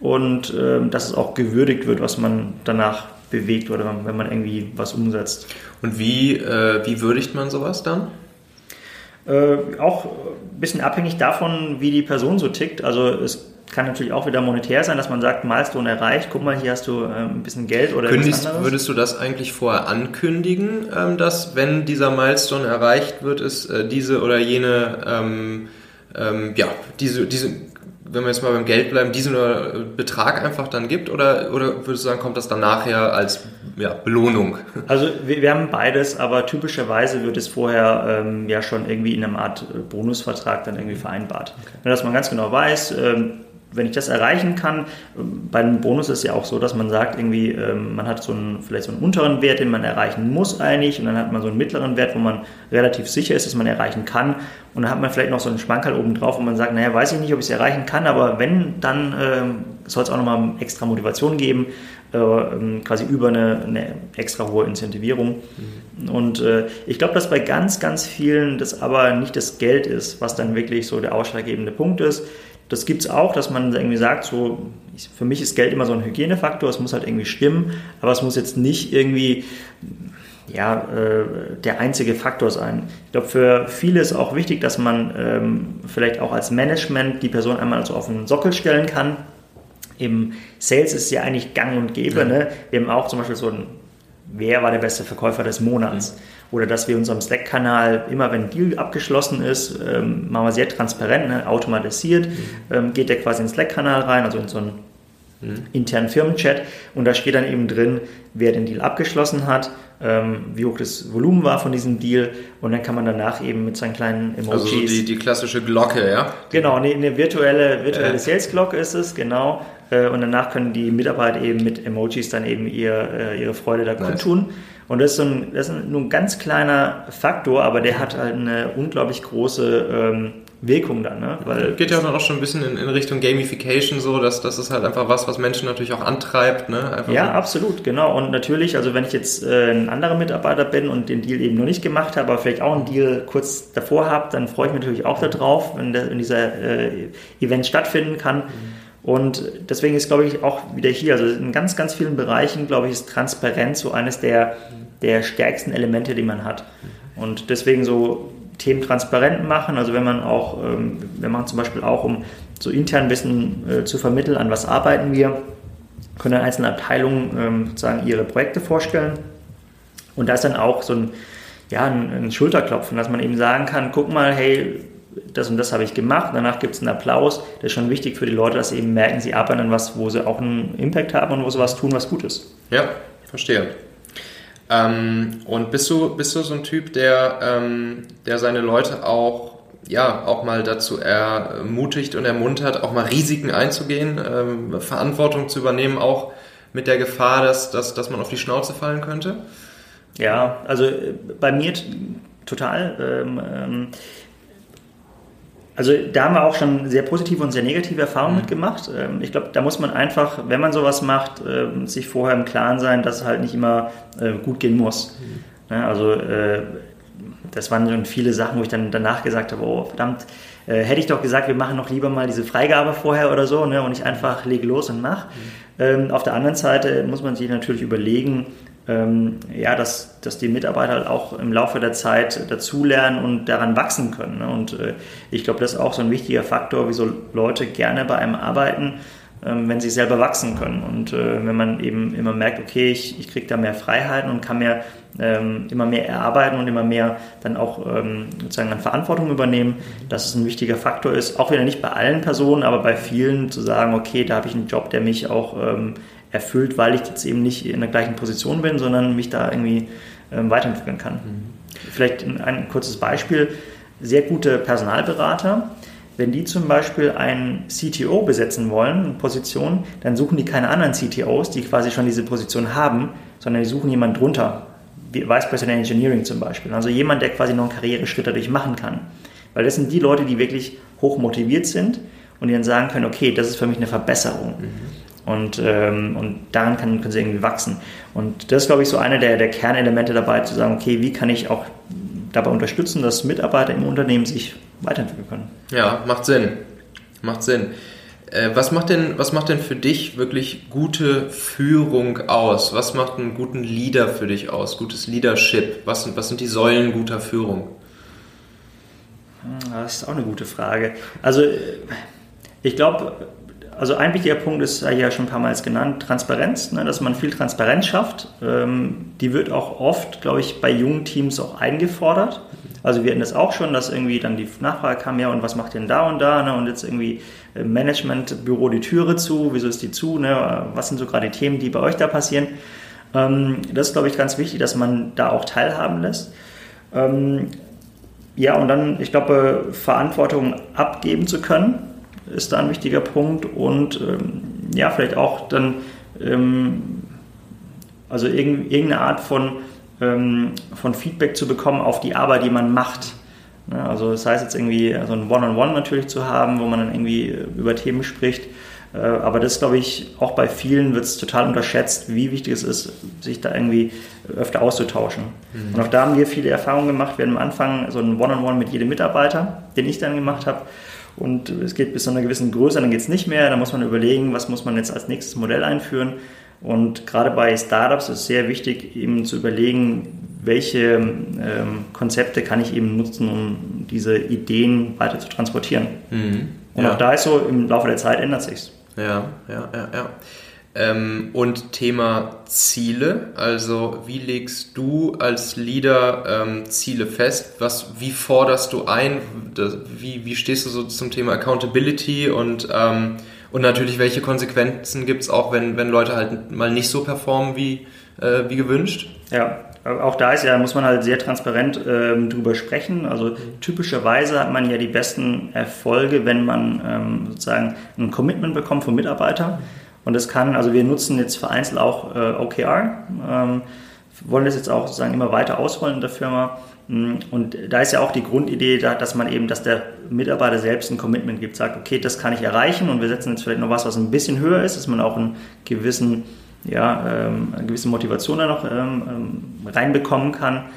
und äh, dass es auch gewürdigt wird, was man danach bewegt oder wenn man irgendwie was umsetzt. Und wie, äh, wie würdigt man sowas dann? Äh, auch ein bisschen abhängig davon, wie die Person so tickt. Also es kann natürlich auch wieder monetär sein, dass man sagt, Milestone erreicht, guck mal, hier hast du ähm, ein bisschen Geld oder Kündigst, anderes. Würdest du das eigentlich vorher ankündigen, ähm, dass wenn dieser Milestone erreicht wird, es äh, diese oder jene, ähm, ähm, ja, diese, diese wenn wir jetzt mal beim Geld bleiben, diesen Betrag einfach dann gibt? Oder, oder würdest du sagen, kommt das dann nachher als ja, Belohnung? Also wir, wir, haben beides, aber typischerweise wird es vorher ähm, ja schon irgendwie in einer Art äh, Bonusvertrag dann irgendwie vereinbart. Okay. Dass man ganz genau weiß, ähm, wenn ich das erreichen kann, bei einem Bonus ist es ja auch so, dass man sagt, irgendwie, ähm, man hat so einen, vielleicht so einen unteren Wert, den man erreichen muss eigentlich, und dann hat man so einen mittleren Wert, wo man relativ sicher ist, dass man erreichen kann. Und dann hat man vielleicht noch so einen Schmankerl oben drauf, wo man sagt, naja, weiß ich nicht, ob ich es erreichen kann, aber wenn, dann ähm, soll es auch nochmal extra Motivation geben, äh, ähm, quasi über eine, eine, extra hohe Incentivierung. Mhm. Und äh, ich glaube, dass bei ganz, ganz vielen das aber nicht das Geld ist, was dann wirklich so der ausschlaggebende Punkt ist das gibt es auch, dass man irgendwie sagt, so, für mich ist Geld immer so ein Hygienefaktor, es muss halt irgendwie stimmen, aber es muss jetzt nicht irgendwie ja, äh, der einzige Faktor sein. Ich glaube, für viele ist auch wichtig, dass man ähm, vielleicht auch als Management die Person einmal so auf den Sockel stellen kann. Im Sales ist es ja eigentlich gang und gäbe. Ja. Ne? Wir haben auch zum Beispiel so ein, wer war der beste Verkäufer des Monats? Mhm oder dass wir unserem Slack-Kanal immer, wenn ein Deal abgeschlossen ist, ähm, machen wir sehr transparent, ne, automatisiert, mhm. ähm, geht der quasi in den Slack-Kanal rein, also in so einen mhm. internen Firmenchat und da steht dann eben drin, wer den Deal abgeschlossen hat, ähm, wie hoch das Volumen war von diesem Deal und dann kann man danach eben mit seinen kleinen Emojis... Also so die, die klassische Glocke, ja? Genau, eine, eine virtuelle, virtuelle äh. Sales-Glocke ist es, genau. Äh, und danach können die Mitarbeiter eben mit Emojis dann eben ihr, äh, ihre Freude da nice. kundtun. Und das ist, so ein, das ist nur ein ganz kleiner Faktor, aber der hat halt eine unglaublich große ähm, Wirkung dann. Ne? Weil Geht ja auch schon ein bisschen in, in, Richtung Gamification so, dass das ist halt einfach was, was Menschen natürlich auch antreibt. Ne? Einfach ja, so. absolut, genau. Und natürlich, also wenn ich jetzt äh, ein anderer Mitarbeiter bin und den Deal eben noch nicht gemacht habe, aber vielleicht auch einen Deal kurz davor habe, dann freue ich mich natürlich auch darauf, wenn, der, wenn dieser äh, Event stattfinden kann. Mhm. Und deswegen ist, glaube ich, auch wieder hier, also in ganz, ganz vielen Bereichen, glaube ich, ist Transparenz so eines der, der stärksten Elemente, die man hat. Und deswegen so Themen transparent machen, also wenn man auch, ähm, wir machen zum Beispiel auch, um so intern Wissen äh, zu vermitteln, an was arbeiten wir, können dann einzelne Abteilungen ähm, sozusagen ihre Projekte vorstellen. Und da ist dann auch so ein, ja, ein, ein Schulterklopfen, dass man eben sagen kann, guck mal, hey, das und das habe ich gemacht. Danach gibt es einen Applaus. Das ist schon wichtig für die Leute, dass sie eben merken, sie arbeiten an was, wo sie auch einen Impact haben und wo sie was tun, was gut ist. Ja, verstehe. Ähm, und bist du, bist du so ein Typ, der, ähm, der seine Leute auch, ja, auch mal dazu ermutigt und ermuntert, auch mal Risiken einzugehen, ähm, Verantwortung zu übernehmen, auch mit der Gefahr, dass, dass, dass man auf die Schnauze fallen könnte? Ja, also äh, bei mir total. Ähm, ähm, also da haben wir auch schon sehr positive und sehr negative Erfahrungen mhm. mitgemacht. Ähm, ich glaube, da muss man einfach, wenn man sowas macht, ähm, sich vorher im Klaren sein, dass es halt nicht immer äh, gut gehen muss. Mhm. Also äh, das waren schon viele Sachen, wo ich dann danach gesagt habe, oh verdammt, äh, hätte ich doch gesagt, wir machen noch lieber mal diese Freigabe vorher oder so ne, und nicht einfach lege los und mach. Mhm. Ähm, auf der anderen Seite muss man sich natürlich überlegen, ähm, ja, dass, dass die Mitarbeiter halt auch im Laufe der Zeit dazulernen und daran wachsen können. Ne? Und äh, ich glaube, das ist auch so ein wichtiger Faktor, wieso Leute gerne bei einem arbeiten, ähm, wenn sie selber wachsen können. Und äh, wenn man eben immer merkt, okay, ich, ich kriege da mehr Freiheiten und kann mir ähm, immer mehr erarbeiten und immer mehr dann auch ähm, sozusagen an Verantwortung übernehmen, dass es ein wichtiger Faktor ist. Auch wieder nicht bei allen Personen, aber bei vielen zu sagen, okay, da habe ich einen Job, der mich auch ähm, erfüllt, weil ich jetzt eben nicht in der gleichen Position bin, sondern mich da irgendwie ähm, weiterentwickeln kann. Mhm. Vielleicht ein, kurzes Beispiel. Sehr gute Personalberater, wenn die zum Beispiel einen CTO besetzen wollen, eine Position, dann suchen die keine anderen CTOs, die quasi schon diese Position haben, sondern die suchen jemanden drunter. Wie Vice President Engineering zum Beispiel. Also jemand, der quasi noch einen Karriereschritt dadurch machen kann. Weil das sind die Leute, die wirklich hoch motiviert sind und die dann sagen können, okay, das ist für mich eine Verbesserung. Mhm. Und, ähm, und daran kann, können sie irgendwie wachsen. Und das ist, glaube ich, so eine der, der Kernelemente dabei, zu sagen, okay, wie kann ich auch dabei unterstützen, dass Mitarbeiter im Unternehmen sich weiterentwickeln können. Ja, macht Sinn. Macht Sinn. Äh, was macht, denn, was macht denn für dich wirklich gute Führung aus? Was macht einen guten Leader für dich aus? Gutes Leadership? Was sind, was sind die Säulen guter Führung? Das ist auch eine gute Frage. Also, ich glaube, also ein wichtiger Punkt ist ja schon ein paar Mal genannt, Transparenz, ne, dass man viel Transparenz schafft. Ähm, die wird auch oft, glaube ich, bei jungen Teams auch eingefordert. Also wir hatten das auch schon, dass irgendwie dann die Nachfrage kam, ja und was macht denn da und da ne, und jetzt irgendwie äh, Managementbüro die Türe zu, wieso ist die zu, ne, was sind so gerade die Themen, die bei euch da passieren. Ähm, das ist, glaube ich, ganz wichtig, dass man da auch teilhaben lässt. Ähm, ja, und dann, ich glaube, Verantwortung abgeben zu können, ist da ein wichtiger Punkt. Und ähm, ja, vielleicht auch dann, ähm, also irgendeine Art von, ähm, von Feedback zu bekommen auf die Arbeit, die man macht. Ja, also das heißt jetzt irgendwie so ein One-on-One -on -One natürlich zu haben, wo man dann irgendwie über Themen spricht. Äh, aber das glaube ich, auch bei vielen wird es total unterschätzt, wie wichtig es ist, sich da irgendwie öfter auszutauschen. Mhm. Und auch da haben wir viele Erfahrungen gemacht. Wir haben am Anfang so ein One-on-One -on -One mit jedem Mitarbeiter, den ich dann gemacht habe. Und es geht bis zu einer gewissen Größe, dann geht es nicht mehr. Da muss man überlegen, was muss man jetzt als nächstes Modell einführen. Und gerade bei Startups ist es sehr wichtig, eben zu überlegen, welche ähm, Konzepte kann ich eben nutzen, um diese Ideen weiter zu transportieren. Mhm. Und ja. auch da ist so, im Laufe der Zeit ändert sich's. Ja, ja, ja, ja. Ähm, und Thema Ziele, also wie legst du als Leader ähm, Ziele fest? Was, wie forderst du ein? Das, wie, wie stehst du so zum Thema Accountability und, ähm, und natürlich, welche Konsequenzen gibt es auch, wenn, wenn Leute halt mal nicht so performen wie, äh, wie gewünscht? Ja, auch da ist ja, muss man halt sehr transparent ähm, drüber sprechen. Also typischerweise hat man ja die besten Erfolge, wenn man ähm, sozusagen ein Commitment bekommt vom Mitarbeiter. Und das kann, also wir nutzen jetzt vereinzelt auch äh, OKR, ähm, wollen das jetzt auch sozusagen immer weiter ausrollen in der Firma. Mm, und da ist ja auch die Grundidee, dass man eben, dass der Mitarbeiter selbst ein Commitment gibt, sagt, okay, das kann ich erreichen und wir setzen jetzt vielleicht noch was, was ein bisschen höher ist, dass man auch einen gewissen ja, ähm, eine gewisse Motivation da noch ähm, ähm, reinbekommen kann.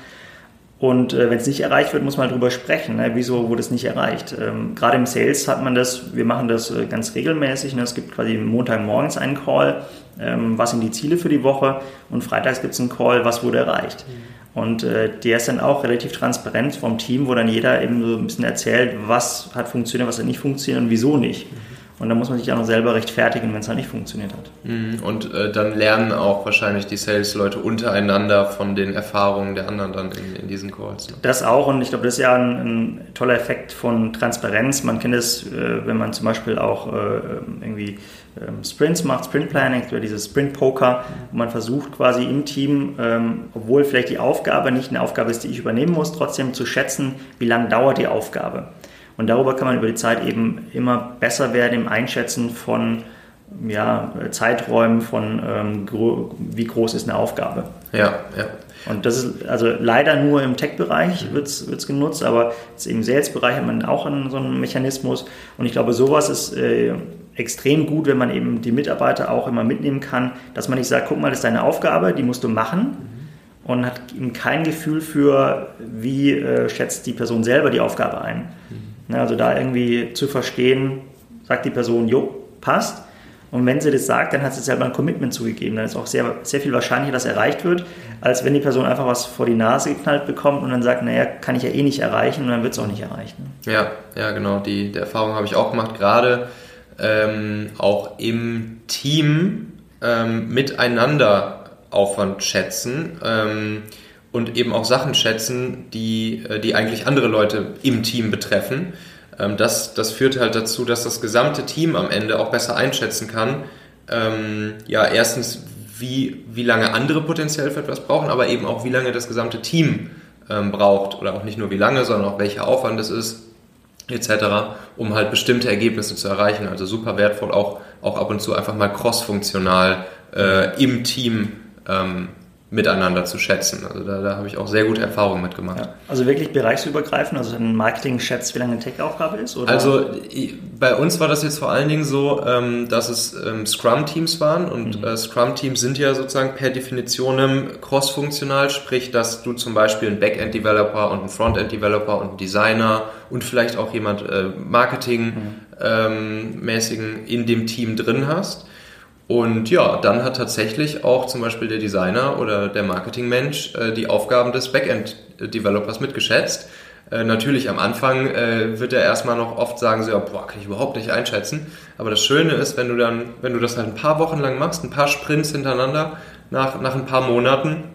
Und äh, wenn es nicht erreicht wird, muss man darüber sprechen. Ne? Wieso wurde es nicht erreicht? Ähm, Gerade im Sales hat man das, wir machen das äh, ganz regelmäßig. Ne? Es gibt quasi Montagmorgens einen Call, ähm, was sind die Ziele für die Woche und freitags gibt es einen Call, was wurde erreicht. Mhm. Und äh, der ist dann auch relativ transparent vom Team, wo dann jeder eben so ein bisschen erzählt, was hat funktioniert, was hat nicht funktioniert und wieso nicht. Mhm. Und da muss man sich auch noch selber rechtfertigen, wenn es halt nicht funktioniert hat. Mhm. Und äh, dann lernen auch wahrscheinlich die Sales-Leute untereinander von den Erfahrungen der anderen dann in, in diesen Calls. Ne? Das auch und ich glaube, das ist ja ein, ein, toller Effekt von Transparenz. Man kennt es, äh, wenn man zum Beispiel auch äh, irgendwie ähm, Sprints macht, Sprint Planning oder dieses Sprint Poker, wo man versucht quasi im Team, ähm, obwohl vielleicht die Aufgabe nicht eine Aufgabe ist, die ich übernehmen muss, trotzdem zu schätzen, wie lange dauert die Aufgabe. Und darüber kann man über die Zeit eben immer besser werden im Einschätzen von ja, Zeiträumen, von ähm, gro wie groß ist eine Aufgabe. Ja, ja. Und das ist also leider nur im Tech-Bereich wird es genutzt, aber im Sales-Bereich hat man auch einen, so einen Mechanismus. Und ich glaube, sowas ist äh, extrem gut, wenn man eben die Mitarbeiter auch immer mitnehmen kann, dass man nicht sagt, guck mal, das ist deine Aufgabe, die musst du machen. Mhm. Und hat eben kein Gefühl für, wie äh, schätzt die Person selber die Aufgabe ein. Mhm. Ne, also da irgendwie zu verstehen, sagt die Person, jo, passt. Und wenn sie das sagt, dann hat sie selber ein Commitment zugegeben. Dann ist auch sehr, sehr viel wahrscheinlicher, dass erreicht wird, als wenn die Person einfach was vor die Nase geknallt bekommt und dann sagt, naja, kann ich ja eh nicht erreichen und dann wird es auch nicht erreicht. Ne? Ja, ja, genau. Die, die Erfahrung habe ich auch gemacht, gerade ähm, auch im Team ähm, miteinander Aufwand schätzen. Ähm, und eben auch Sachen schätzen, die, äh, die eigentlich andere Leute im Team betreffen. Ähm, das, das führt halt dazu, dass das gesamte Team am Ende auch besser einschätzen kann, ähm, ja, erstens, wie, wie lange andere potenziell für etwas brauchen, aber eben auch, wie lange das gesamte Team ähm, braucht. Oder auch nicht nur wie lange, sondern auch welcher Aufwand es ist, etc., um halt bestimmte Ergebnisse zu erreichen. Also super wertvoll, auch, auch ab und zu einfach mal cross-funktional äh, im Team ähm, miteinander zu schätzen. Also da, da habe ich auch sehr gute Erfahrungen mitgemacht. Ja, also wirklich bereichsübergreifend, also ein Marketing schätzt, wie lange eine Tech-Aufgabe ist? Oder? Also bei uns war das jetzt vor allen Dingen so, ähm, dass es ähm, Scrum-Teams waren und mhm. Äh, Scrum-Teams sind ja sozusagen per Definition cross-funktional, sprich, dass du zum Beispiel einen Backend-Developer und einen Frontend-Developer und einen Designer und vielleicht auch jemand äh, Marketing-mäßigen mhm. ähm, in dem Team drin hast. Und ja, dann hat tatsächlich auch zum Beispiel der Designer oder der Marketingmensch äh, die Aufgaben des Backend-Developers mitgeschätzt. Äh, natürlich am Anfang äh, wird er erstmal noch oft sagen, so, boah, kann ich überhaupt nicht einschätzen. Aber das Schöne ist, wenn du dann, wenn du das halt ein paar Wochen lang machst, ein paar Sprints hintereinander, nach, nach ein paar Monaten,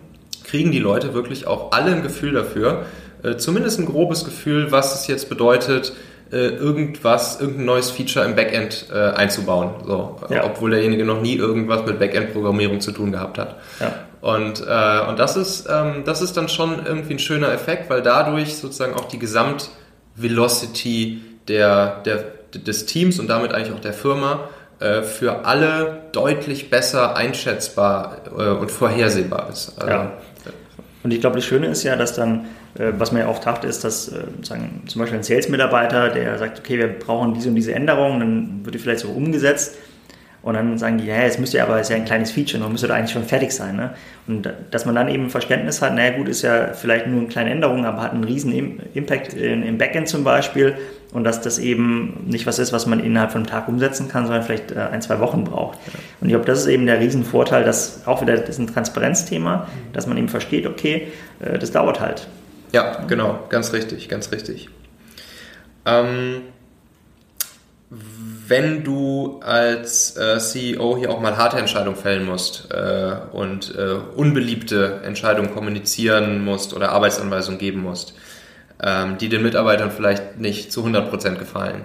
kriegen die Leute wirklich auch alle ein Gefühl dafür, äh, zumindest ein grobes Gefühl, was es jetzt bedeutet, äh, irgendwas, irgendein neues Feature im Backend äh, einzubauen, so, ja. obwohl derjenige noch nie irgendwas mit Backend-Programmierung zu tun gehabt hat. Ja. Und, äh, und das, ist, ähm, das ist dann schon irgendwie ein schöner Effekt, weil dadurch sozusagen auch die Gesamtvelocity der, der, des Teams und damit eigentlich auch der Firma äh, für alle deutlich besser einschätzbar äh, und vorhersehbar ist. Also, ja. Und ich glaube, das Schöne ist ja, dass dann, äh, was man ja oft hat, ist, dass äh, sagen, zum Beispiel ein Sales-Mitarbeiter, der sagt, okay, wir brauchen diese und diese Änderungen, dann wird die vielleicht so umgesetzt und dann sagen die, ja, jetzt müsste ja aber, ist ja ein kleines Feature, dann müsste da eigentlich schon fertig sein. Ne? Und dass man dann eben Verständnis hat, naja gut, ist ja vielleicht nur eine kleine Änderung, aber hat einen riesen Impact im Backend zum Beispiel und dass das eben nicht was ist, was man innerhalb von einem Tag umsetzen kann, sondern vielleicht äh, ein, zwei Wochen braucht. Und ich glaube, das ist eben der Riesenvorteil, dass auch wieder das ist ein Transparenzthema, dass man eben versteht, okay, äh, das dauert halt. Ja, genau, ganz richtig, ganz richtig. Ähm wenn du als äh, CEO hier auch mal harte Entscheidungen fällen musst äh, und äh, unbeliebte Entscheidungen kommunizieren musst oder Arbeitsanweisungen geben musst, ähm, die den Mitarbeitern vielleicht nicht zu 100% gefallen.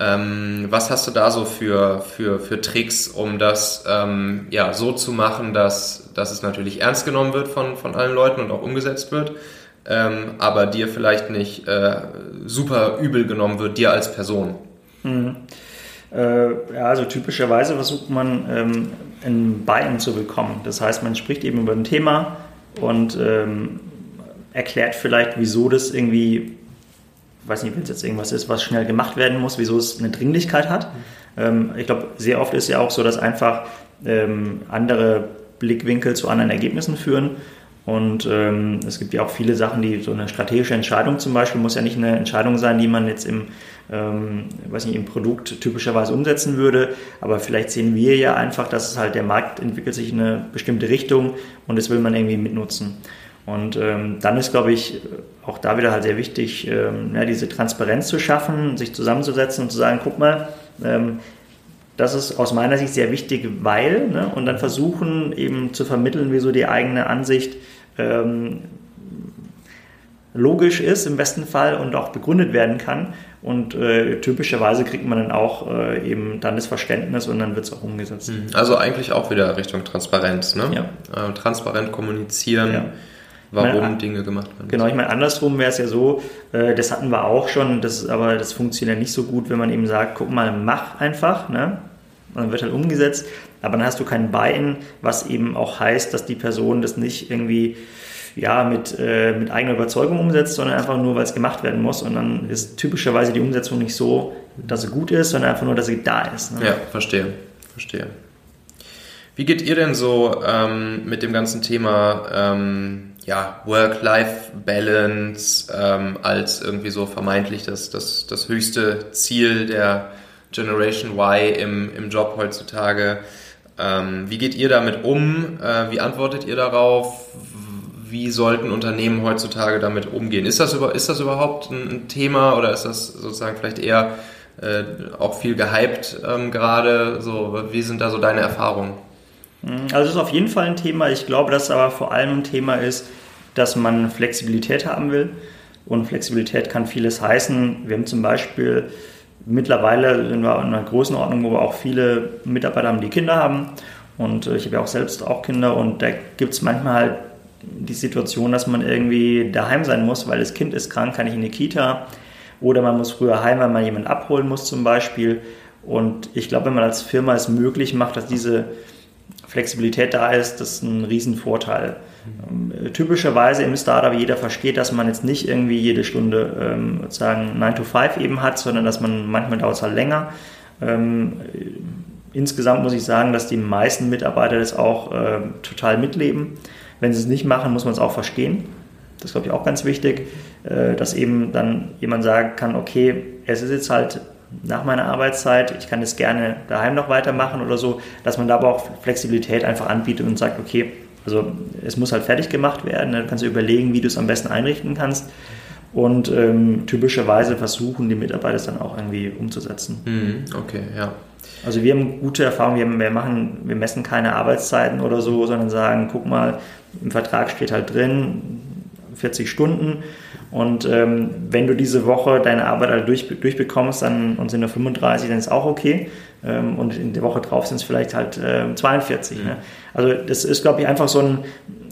Ähm, was hast du da so für, für, für Tricks, um das ähm, ja, so zu machen, dass, dass es natürlich ernst genommen wird von, von allen Leuten und auch umgesetzt wird, ähm, aber dir vielleicht nicht äh, super übel genommen wird, dir als Person? Mhm. Äh, ja, also typischerweise versucht man ähm, ein Buy-in zu bekommen. Das heißt, man spricht eben über ein Thema und ähm, erklärt vielleicht, wieso das irgendwie, ich weiß nicht, wenn es jetzt irgendwas ist, was schnell gemacht werden muss, wieso es eine Dringlichkeit hat. Ähm, ich glaube, sehr oft ist ja auch so, dass einfach ähm, andere Blickwinkel zu anderen Ergebnissen führen. Und ähm, es gibt ja auch viele Sachen, die so eine strategische Entscheidung zum Beispiel muss ja nicht eine Entscheidung sein, die man jetzt im ähm, weiß nicht, im Produkt typischerweise umsetzen würde. Aber vielleicht sehen wir ja einfach, dass es halt der Markt entwickelt sich in eine bestimmte Richtung und das will man irgendwie mitnutzen. Und ähm, dann ist, glaube ich, auch da wieder halt sehr wichtig, ähm, ja, diese Transparenz zu schaffen, sich zusammenzusetzen und zu sagen, guck mal, ähm, das ist aus meiner Sicht sehr wichtig, weil, ne, und dann versuchen eben zu vermitteln, wieso die eigene Ansicht ähm, logisch ist im besten Fall und auch begründet werden kann und äh, typischerweise kriegt man dann auch äh, eben dann das Verständnis und dann wird es auch umgesetzt. Mhm. Also eigentlich auch wieder Richtung Transparenz, ne? Ja. Äh, transparent kommunizieren. Ja. Warum meine, Dinge gemacht werden. Genau, ich meine, andersrum wäre es ja so, äh, das hatten wir auch schon, das, aber das funktioniert nicht so gut, wenn man eben sagt, guck mal, mach einfach, ne? Und dann wird halt umgesetzt, aber dann hast du kein Buy-in, was eben auch heißt, dass die Person das nicht irgendwie ja, mit, äh, mit eigener Überzeugung umsetzt, sondern einfach nur, weil es gemacht werden muss. Und dann ist typischerweise die Umsetzung nicht so, dass sie gut ist, sondern einfach nur, dass sie da ist. Ne? Ja, verstehe. Verstehe. Wie geht ihr denn so ähm, mit dem ganzen Thema ähm, ja, Work-Life-Balance ähm, als irgendwie so vermeintlich das, das, das höchste Ziel der Generation Y im, im Job heutzutage? Ähm, wie geht ihr damit um? Äh, wie antwortet ihr darauf? Wie sollten Unternehmen heutzutage damit umgehen? Ist das, über, ist das überhaupt ein Thema oder ist das sozusagen vielleicht eher äh, auch viel gehypt ähm, gerade? So, wie sind da so deine Erfahrungen? Mhm, also es ist auf jeden Fall ein Thema. Ich glaube, dass aber vor allem ein Thema ist, dass man Flexibilität haben will. Und Flexibilität kann vieles heißen. Wir haben zum Beispiel mittlerweile in einer großen Ordnung, wo wir auch viele Mitarbeiter haben, die Kinder haben. Und äh, ich habe ja auch selbst auch Kinder und da gibt es manchmal halt die Situation, dass man irgendwie daheim sein muss, weil das Kind ist krank, kann ich in die Kita. Oder man muss früher heim, weil man jemanden abholen muss zum Beispiel. Und ich glaube, wenn man als Firma es möglich macht, dass diese Flexibilität da ist, das ist ein Riesenvorteil. Mhm. Typischerweise im Startup jeder versteht, dass man jetzt nicht irgendwie jede Stunde ähm, sozusagen 9 to 5 eben hat, sondern dass man manchmal dauert es halt länger. Ähm, insgesamt muss ich sagen, dass die meisten Mitarbeiter das auch äh, total mitleben. Wenn sie es nicht machen, muss man es auch verstehen. Das ist, glaube ich, auch ganz wichtig, äh, dass eben dann jemand sagen kann, okay, es ist jetzt halt nach meiner Arbeitszeit, ich kann es gerne daheim noch weitermachen oder so, dass man da aber auch Flexibilität einfach anbietet und sagt, okay, also es muss halt fertig gemacht werden, dann kannst du überlegen, wie du es am besten einrichten kannst. Und ähm, typischerweise versuchen die Mitarbeiter es dann auch irgendwie umzusetzen. Mhm, okay, ja. Also wir haben gute Erfahrungen, wir, machen, wir messen keine Arbeitszeiten oder so, sondern sagen, guck mal, im Vertrag steht halt drin, 40 Stunden. Und ähm, wenn du diese Woche deine Arbeit halt durch, durchbekommst dann, und sind nur 35, dann ist auch okay. Ähm, und in der Woche drauf sind es vielleicht halt äh, 42. Mhm. Ne? Also das ist, glaube ich, einfach so, ein,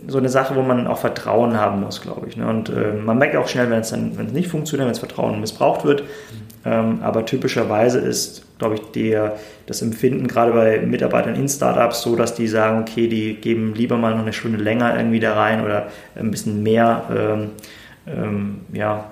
so, eine Sache, wo man auch Vertrauen haben muss, glaube ich. Ne? Und äh, man merkt auch schnell, wenn es dann wenn es nicht funktioniert, wenn das Vertrauen missbraucht wird. Mhm. Ähm, aber typischerweise ist, glaube ich, der, das Empfinden gerade bei Mitarbeitern in Startups so, dass die sagen, okay, die geben lieber mal noch eine Stunde länger irgendwie da rein oder ein bisschen mehr, ähm, ähm, ja,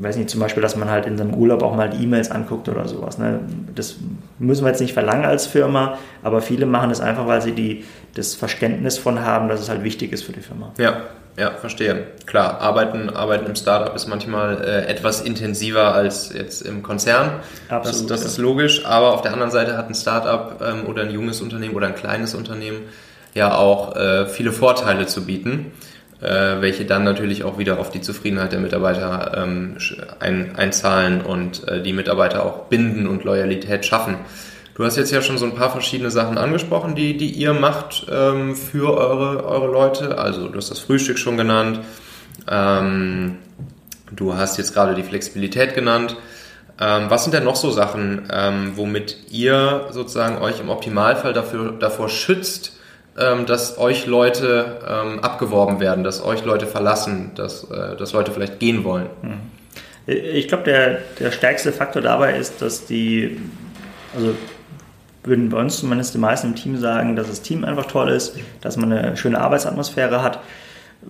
weiß nicht, zum Beispiel, dass man halt in seinem Urlaub auch mal E-Mails anguckt oder sowas. Ne? Das müssen wir jetzt nicht verlangen als Firma, aber viele machen das einfach, weil sie die, das Verständnis von haben, dass es halt wichtig ist für die Firma. Ja, ja, verstehe. Klar, arbeiten, arbeiten im Startup ist manchmal äh, etwas intensiver als jetzt im Konzern. Absolut. Das, das ja. ist logisch, aber auf der anderen Seite hat ein Startup ähm, oder ein junges Unternehmen oder ein kleines Unternehmen ja auch äh, viele Vorteile zu bieten, äh, welche dann natürlich auch wieder auf die Zufriedenheit der Mitarbeiter ähm, ein, einzahlen und äh, die Mitarbeiter auch binden und Loyalität schaffen. Du hast jetzt ja schon so ein paar verschiedene Sachen angesprochen, die, die ihr macht ähm, für eure, eure Leute. Also du hast das Frühstück schon genannt. Ähm, du hast jetzt gerade die Flexibilität genannt. Ähm, was sind denn noch so Sachen, ähm, womit ihr sozusagen euch im Optimalfall dafür, davor schützt, ähm, dass euch Leute ähm, abgeworben werden, dass euch Leute verlassen, dass, äh, dass Leute vielleicht gehen wollen? Hm. Ich glaube, der, der stärkste Faktor dabei ist, dass die, also würden bei uns zumindest die meisten im Team sagen, dass das Team einfach toll ist, dass man eine schöne Arbeitsatmosphäre hat.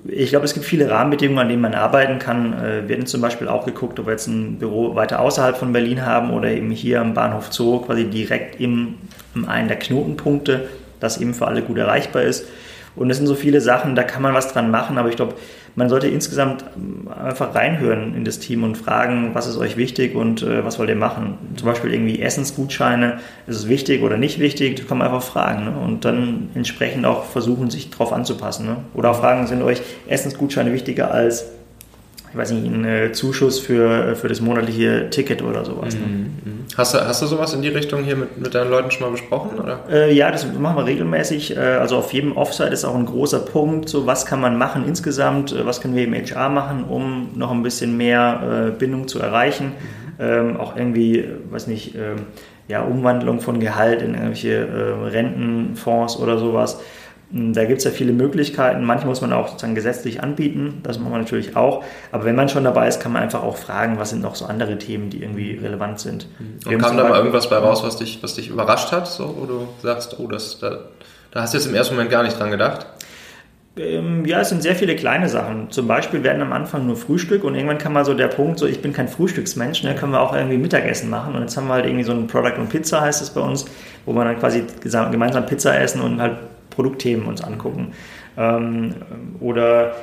Ich glaube, es gibt viele Rahmenbedingungen, an denen man arbeiten kann. Äh, wir hatten zum Beispiel auch geguckt, ob wir jetzt ein Büro weiter außerhalb von Berlin haben oder eben hier am Bahnhof Zoo, quasi direkt im, in einem der Knotenpunkte, das eben für alle gut erreichbar ist. Und es sind so viele Sachen, da kann man was dran machen, aber ich glaube, man sollte insgesamt einfach reinhören in das Team und fragen, was ist euch wichtig und äh, was wollt ihr machen. Zum Beispiel irgendwie Essensgutscheine, ist es wichtig oder nicht wichtig, das kann man einfach fragen ne? und dann entsprechend auch versuchen, sich darauf anzupassen. Ne? Oder auch fragen, sind euch Essensgutscheine wichtiger als ich weiß nicht, einen Zuschuss für, für das monatliche Ticket oder sowas. Ne? Mhm. Ne? Hast, du, hast du sowas in die Richtung hier mit, mit deinen Leuten schon mal besprochen? Oder? Äh, ja, das machen wir regelmäßig. Äh, also auf jedem Offsite ist auch ein großer Punkt, so was kann man machen insgesamt, äh, was können wir im HR machen, um noch ein bisschen mehr äh, Bindung zu erreichen. Mhm. Ähm, auch irgendwie, weiß nicht, ähm, ja, Umwandlung von Gehalt in irgendwelche äh, Rentenfonds oder sowas. Hm, da gibt es ja viele Möglichkeiten. Manche muss man auch sozusagen gesetzlich anbieten, das machen wir natürlich auch. Aber wenn man schon dabei ist, kann man einfach auch fragen, was sind noch so andere Themen, die irgendwie relevant sind. Und kam da mal irgendwas bei raus, was dich, was dich überrascht hat, so, wo du sagst, oh, das, da, da hast du jetzt im ersten Moment gar nicht dran gedacht? Ähm, ja, es sind sehr viele kleine Sachen. Zum Beispiel werden am Anfang nur Frühstück und irgendwann kann mal so der Punkt, so ich bin kein Frühstücksmensch, ne, können wir auch irgendwie Mittagessen machen. Und jetzt haben wir halt irgendwie so ein Product und Pizza heißt es bei uns, wo wir dann quasi gemeinsam Pizza essen und halt Produktthemen uns angucken. Ähm, oder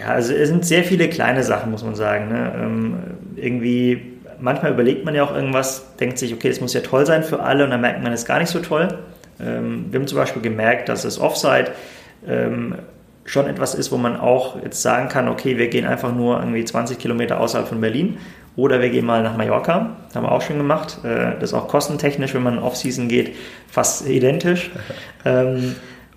ja, also es sind sehr viele kleine Sachen, muss man sagen. Ne? Ähm, irgendwie, manchmal überlegt man ja auch irgendwas, denkt sich, okay, das muss ja toll sein für alle und dann merkt man, es ist gar nicht so toll. Ähm, wir haben zum Beispiel gemerkt, dass das Offsite ähm, schon etwas ist, wo man auch jetzt sagen kann, okay, wir gehen einfach nur irgendwie 20 Kilometer außerhalb von Berlin oder wir gehen mal nach Mallorca, das haben wir auch schon gemacht. Äh, das ist auch kostentechnisch, wenn man Off-Season geht, fast identisch.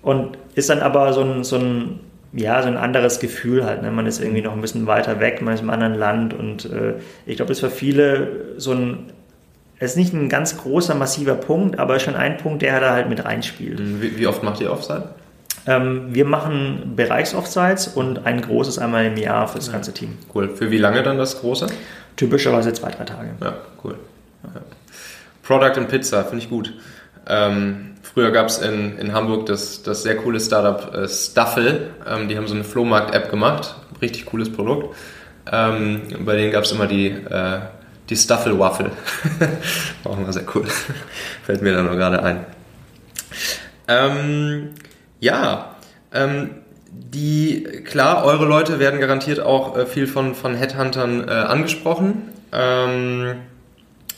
Und ist dann aber so ein, so ein, ja, so ein anderes Gefühl halt. Ne? Man ist irgendwie noch ein bisschen weiter weg, man ist im anderen Land und äh, ich glaube, das ist für viele so ein, es ist nicht ein ganz großer, massiver Punkt, aber schon ein Punkt, der da halt mit reinspielt. Wie, wie oft macht ihr Offside? Ähm, wir machen Bereichsoffsites und ein großes einmal im Jahr für das ganze Team. Cool. Für wie lange dann das große? Typischerweise zwei, drei Tage. Ja, cool. Ja. Product and Pizza, finde ich gut. Ähm, früher gab es in, in Hamburg das, das sehr coole Startup äh, Stuffle. Ähm, die haben so eine Flohmarkt-App gemacht. Richtig cooles Produkt. Ähm, bei denen gab es immer die, äh, die Stuffle-Waffel. War auch immer sehr cool. Fällt mir da nur gerade ein. Ähm, ja, ähm, die, klar, eure Leute werden garantiert auch äh, viel von, von Headhuntern äh, angesprochen. Ähm,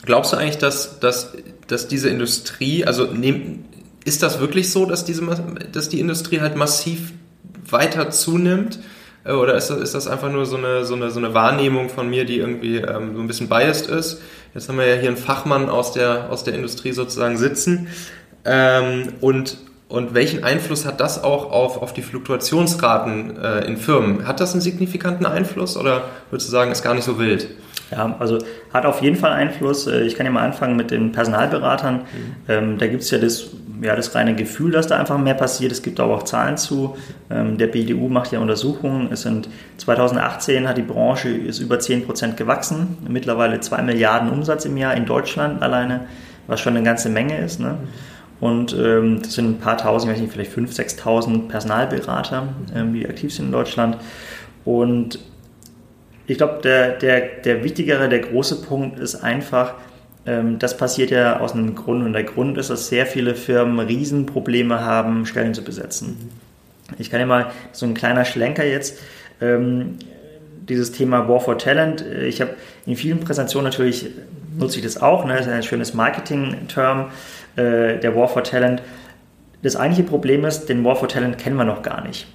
glaubst du eigentlich, dass, dass dass diese Industrie, also nehm, ist das wirklich so, dass, diese, dass die Industrie halt massiv weiter zunimmt? Äh, oder ist das, ist das einfach nur so eine, so, eine, so eine Wahrnehmung von mir, die irgendwie ähm, so ein bisschen biased ist? Jetzt haben wir ja hier einen Fachmann aus der, aus der Industrie sozusagen sitzen. Ähm, und, und welchen Einfluss hat das auch auf, auf die Fluktuationsraten äh, in Firmen? Hat das einen signifikanten Einfluss oder würdest du sagen, ist gar nicht so wild? Ja, also hat auf jeden Fall Einfluss. Äh, ich kann ja mal anfangen mit den Personalberatern. Mhm. Ähm, da gibt es ja das, ja das reine Gefühl, dass da einfach mehr passiert. Es gibt aber auch Zahlen zu. Ähm, der BDU macht ja Untersuchungen. Es sind 2018 hat die Branche ist über 10 Prozent gewachsen. Mittlerweile 2 Milliarden Umsatz im Jahr in Deutschland alleine, was schon eine ganze Menge ist. Ne? Und ähm, das sind ein paar tausend, ich weiß nicht, vielleicht 5.000, 6.000 Personalberater, ähm, die aktiv sind in Deutschland. Und ich glaube, der, der, der wichtigere, der große Punkt ist einfach, ähm, das passiert ja aus einem Grund. Und der Grund ist, dass sehr viele Firmen Riesenprobleme haben, Stellen zu besetzen. Ich kann ja mal so ein kleiner Schlenker jetzt. Ähm, dieses Thema War for Talent. Ich habe in vielen Präsentationen natürlich nutze ich das auch. Ne? Das ist ein schönes Marketing-Term äh, der War for Talent. Das eigentliche Problem ist, den War for Talent kennen wir noch gar nicht.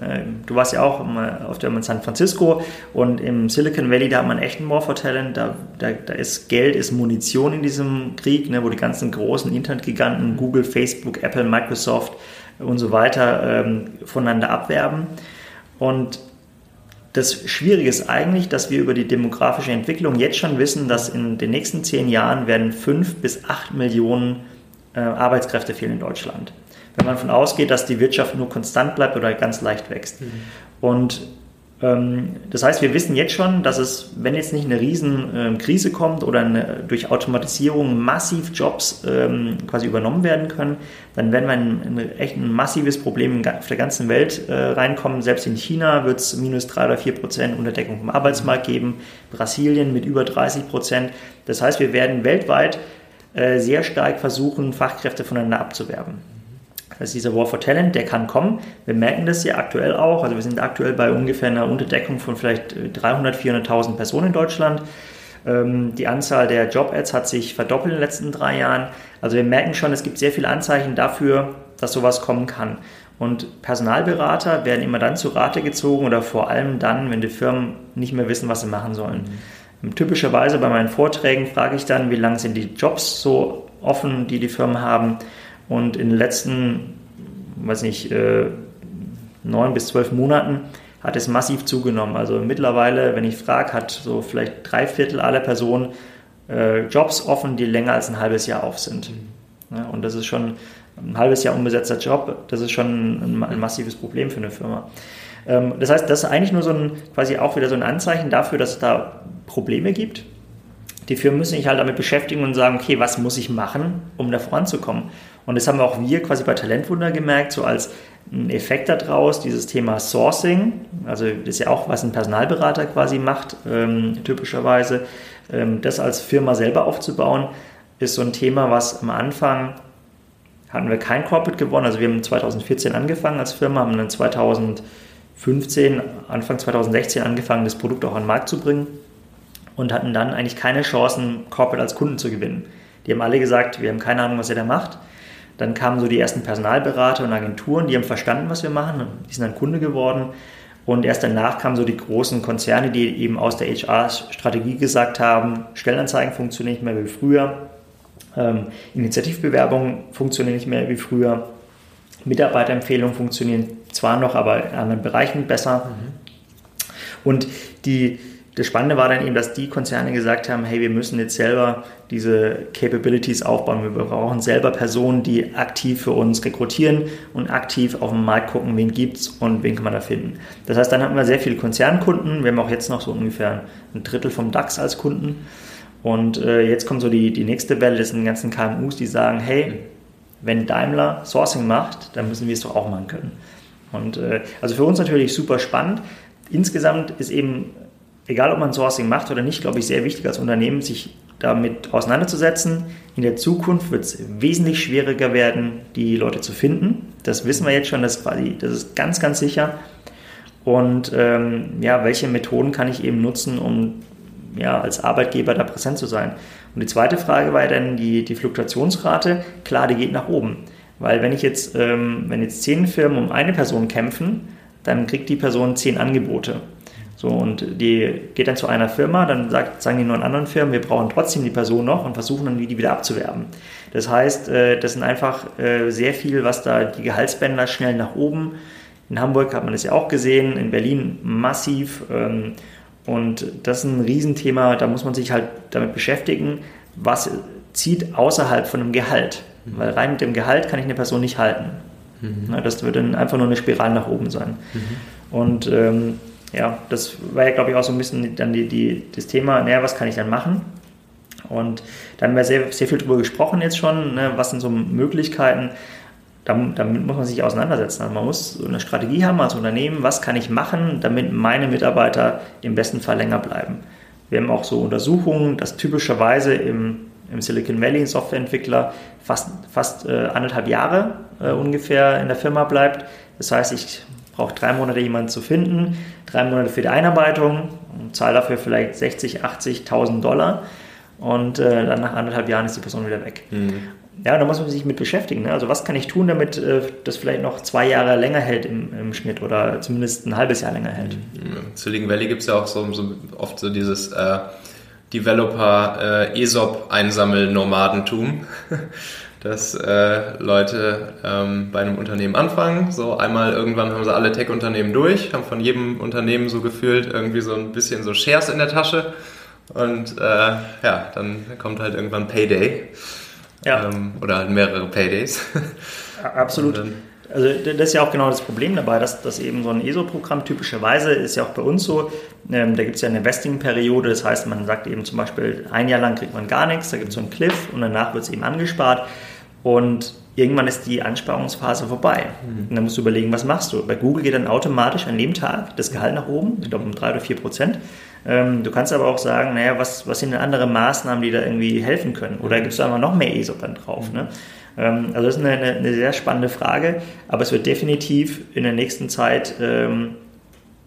Äh, du warst ja auch auf der in San Francisco und im Silicon Valley, da hat man echt einen War for Talent. Da, da, da ist Geld, ist Munition in diesem Krieg, ne, wo die ganzen großen Internetgiganten, Google, Facebook, Apple, Microsoft und so weiter ähm, voneinander abwerben. Und das Schwierige ist eigentlich, dass wir über die demografische Entwicklung jetzt schon wissen, dass in den nächsten zehn Jahren werden fünf bis acht Millionen äh, Arbeitskräfte fehlen in Deutschland. Wenn man davon ausgeht, dass die Wirtschaft nur konstant bleibt oder ganz leicht wächst. Mhm. Und ähm, das heißt, wir wissen jetzt schon, dass es, wenn jetzt nicht eine riesen ähm, Krise kommt oder eine, durch Automatisierung massiv Jobs ähm, quasi übernommen werden können, dann werden wir in, in echt ein massives Problem auf der ganzen Welt äh, reinkommen. Selbst in China wird es minus drei oder vier Prozent Unterdeckung vom Arbeitsmarkt geben, Brasilien mit über 30 Prozent. Das heißt, wir werden weltweit äh, sehr stark versuchen, Fachkräfte voneinander abzuwerben. Das ist dieser War for Talent, der kann kommen. Wir merken das ja aktuell auch. Also wir sind aktuell bei ungefähr einer Unterdeckung von vielleicht 300, 400.000 Personen in Deutschland. Ähm, die Anzahl der Job-Ads hat sich verdoppelt in den letzten drei Jahren. Also wir merken schon, es gibt sehr viele Anzeichen dafür, dass sowas kommen kann. Und Personalberater werden immer dann zu Rate gezogen oder vor allem dann, wenn die Firmen nicht mehr wissen, was sie machen sollen. Mhm. Typischerweise bei meinen Vorträgen frage ich dann, wie lange sind die Jobs so offen, die die Firmen haben. Und in den letzten, weiß nicht, äh, neun bis zwölf Monaten hat es massiv zugenommen. Also mittlerweile, wenn ich frage, hat so vielleicht drei Viertel aller Personen äh, Jobs offen, die länger als ein halbes Jahr auf sind. Mhm. Ja, und das ist schon ein halbes Jahr unbesetzter Job, das ist schon ein, ein massives Problem für eine Firma. Ähm, das heißt, das ist eigentlich nur so ein, quasi auch wieder so ein Anzeichen dafür, dass es da Probleme gibt. Die Firmen müssen sich halt damit beschäftigen und sagen, okay, was muss ich machen, um da voranzukommen? Und das haben auch wir quasi bei Talentwunder gemerkt, so als Effekt daraus, dieses Thema Sourcing, also das ist ja auch, was ein Personalberater quasi macht, ähm, typischerweise, ähm, das als Firma selber aufzubauen, ist so ein Thema, was am Anfang hatten wir kein Corporate gewonnen, also wir haben 2014 angefangen als Firma, haben dann 2015, Anfang 2016 angefangen, das Produkt auch an den Markt zu bringen und hatten dann eigentlich keine Chancen, Corporate als Kunden zu gewinnen. Die haben alle gesagt, wir haben keine Ahnung, was ihr da macht. Dann kamen so die ersten Personalberater und Agenturen, die haben verstanden, was wir machen, die sind dann Kunde geworden. Und erst danach kamen so die großen Konzerne, die eben aus der HR-Strategie gesagt haben, Stellenanzeigen funktionieren nicht mehr wie früher, ähm, Initiativbewerbungen funktionieren nicht mehr wie früher, Mitarbeiterempfehlungen funktionieren zwar noch, aber in anderen Bereichen besser. Mhm. Und die, das Spannende war dann eben, dass die Konzerne gesagt haben, hey, wir müssen jetzt selber diese Capabilities aufbauen. Wir brauchen selber Personen, die aktiv für uns rekrutieren und aktiv auf dem Markt gucken, wen gibt's und wen kann man da finden. Das heißt, dann hatten wir sehr viele Konzernkunden. Wir haben auch jetzt noch so ungefähr ein Drittel vom DAX als Kunden. Und äh, jetzt kommt so die, die nächste Welle, das sind die ganzen KMUs, die sagen, hey, wenn Daimler Sourcing macht, dann müssen wir es doch auch machen können. Und äh, also für uns natürlich super spannend. Insgesamt ist eben egal ob man Sourcing macht oder nicht, glaube ich, sehr wichtig als Unternehmen, sich damit auseinanderzusetzen. In der Zukunft wird es wesentlich schwieriger werden, die Leute zu finden. Das wissen wir jetzt schon, das, quasi, das ist ganz, ganz sicher. Und ähm, ja, welche Methoden kann ich eben nutzen, um ja, als Arbeitgeber da präsent zu sein? Und die zweite Frage war ja dann die, die Fluktuationsrate. Klar, die geht nach oben. Weil wenn ich jetzt, ähm, wenn jetzt zehn Firmen um eine Person kämpfen, dann kriegt die Person zehn Angebote. So, und die geht dann zu einer Firma, dann sagt, sagen die neun anderen Firmen, wir brauchen trotzdem die Person noch und versuchen dann, die wieder abzuwerben. Das heißt, äh, das sind einfach äh, sehr viel, was da die Gehaltsbänder schnell nach oben. In Hamburg hat man das ja auch gesehen, in Berlin massiv. Ähm, und das ist ein Riesenthema, da muss man sich halt damit beschäftigen, was zieht außerhalb von dem Gehalt. Mhm. Weil rein mit dem Gehalt kann ich eine Person nicht halten. Mhm. Das wird dann einfach nur eine Spirale nach oben sein. Mhm. Und ähm, ja, das war ja, glaube ich, auch so ein bisschen dann die, die, das Thema, naja, was kann ich dann machen? Und da haben wir sehr, sehr viel drüber gesprochen jetzt schon, ne, was sind so Möglichkeiten, damit, muss man sich auseinandersetzen. Also man muss so eine Strategie haben als Unternehmen, was kann ich machen, damit meine Mitarbeiter im besten Fall länger bleiben. Wir haben auch so Untersuchungen, dass typischerweise im, im Silicon Valley Softwareentwickler fast, fast äh, anderthalb Jahre äh, ungefähr in der Firma bleibt. Das heißt, ich brauche drei Monate jemanden zu finden, drei Monate für die Einarbeitung, zahle dafür vielleicht 60, 80, 1000 Dollar und äh, dann nach anderthalb Jahren ist die Person wieder weg. Mhm. Ja, da muss man sich mit beschäftigen. Ne? Also was kann ich tun, damit äh, das vielleicht noch zwei Jahre länger hält im, im, Schnitt oder zumindest ein halbes Jahr länger hält. Mhm. Silicon Valley gibt es ja auch so, so, oft so dieses äh, Developer äh, ESOP-Einsammel-Nomadentum. dass äh, Leute ähm, bei einem Unternehmen anfangen. So einmal irgendwann haben sie alle Tech-Unternehmen durch, haben von jedem Unternehmen so gefühlt irgendwie so ein bisschen so Shares in der Tasche. Und äh, ja, dann kommt halt irgendwann Payday. Ja. Ähm, oder halt mehrere Paydays. Absolut. Also das ist ja auch genau das Problem dabei, dass, dass eben so ein ESO-Programm typischerweise ist ja auch bei uns so, ähm, da gibt es ja eine Vesting-Periode, das heißt, man sagt eben zum Beispiel, ein Jahr lang kriegt man gar nichts, da gibt es so einen Cliff und danach wird es eben angespart. Und irgendwann ist die Ansparungsphase vorbei. Mhm. Und dann musst du überlegen, was machst du? Bei Google geht dann automatisch an dem Tag das Gehalt nach oben, ich glaube um drei oder vier Prozent. Ähm, du kannst aber auch sagen, naja, was, was sind denn andere Maßnahmen, die da irgendwie helfen können? Oder gibst du einfach noch mehr ESOP dann drauf? Mhm. Ne? Ähm, also das ist eine, eine, sehr spannende Frage, aber es wird definitiv in der nächsten Zeit ähm,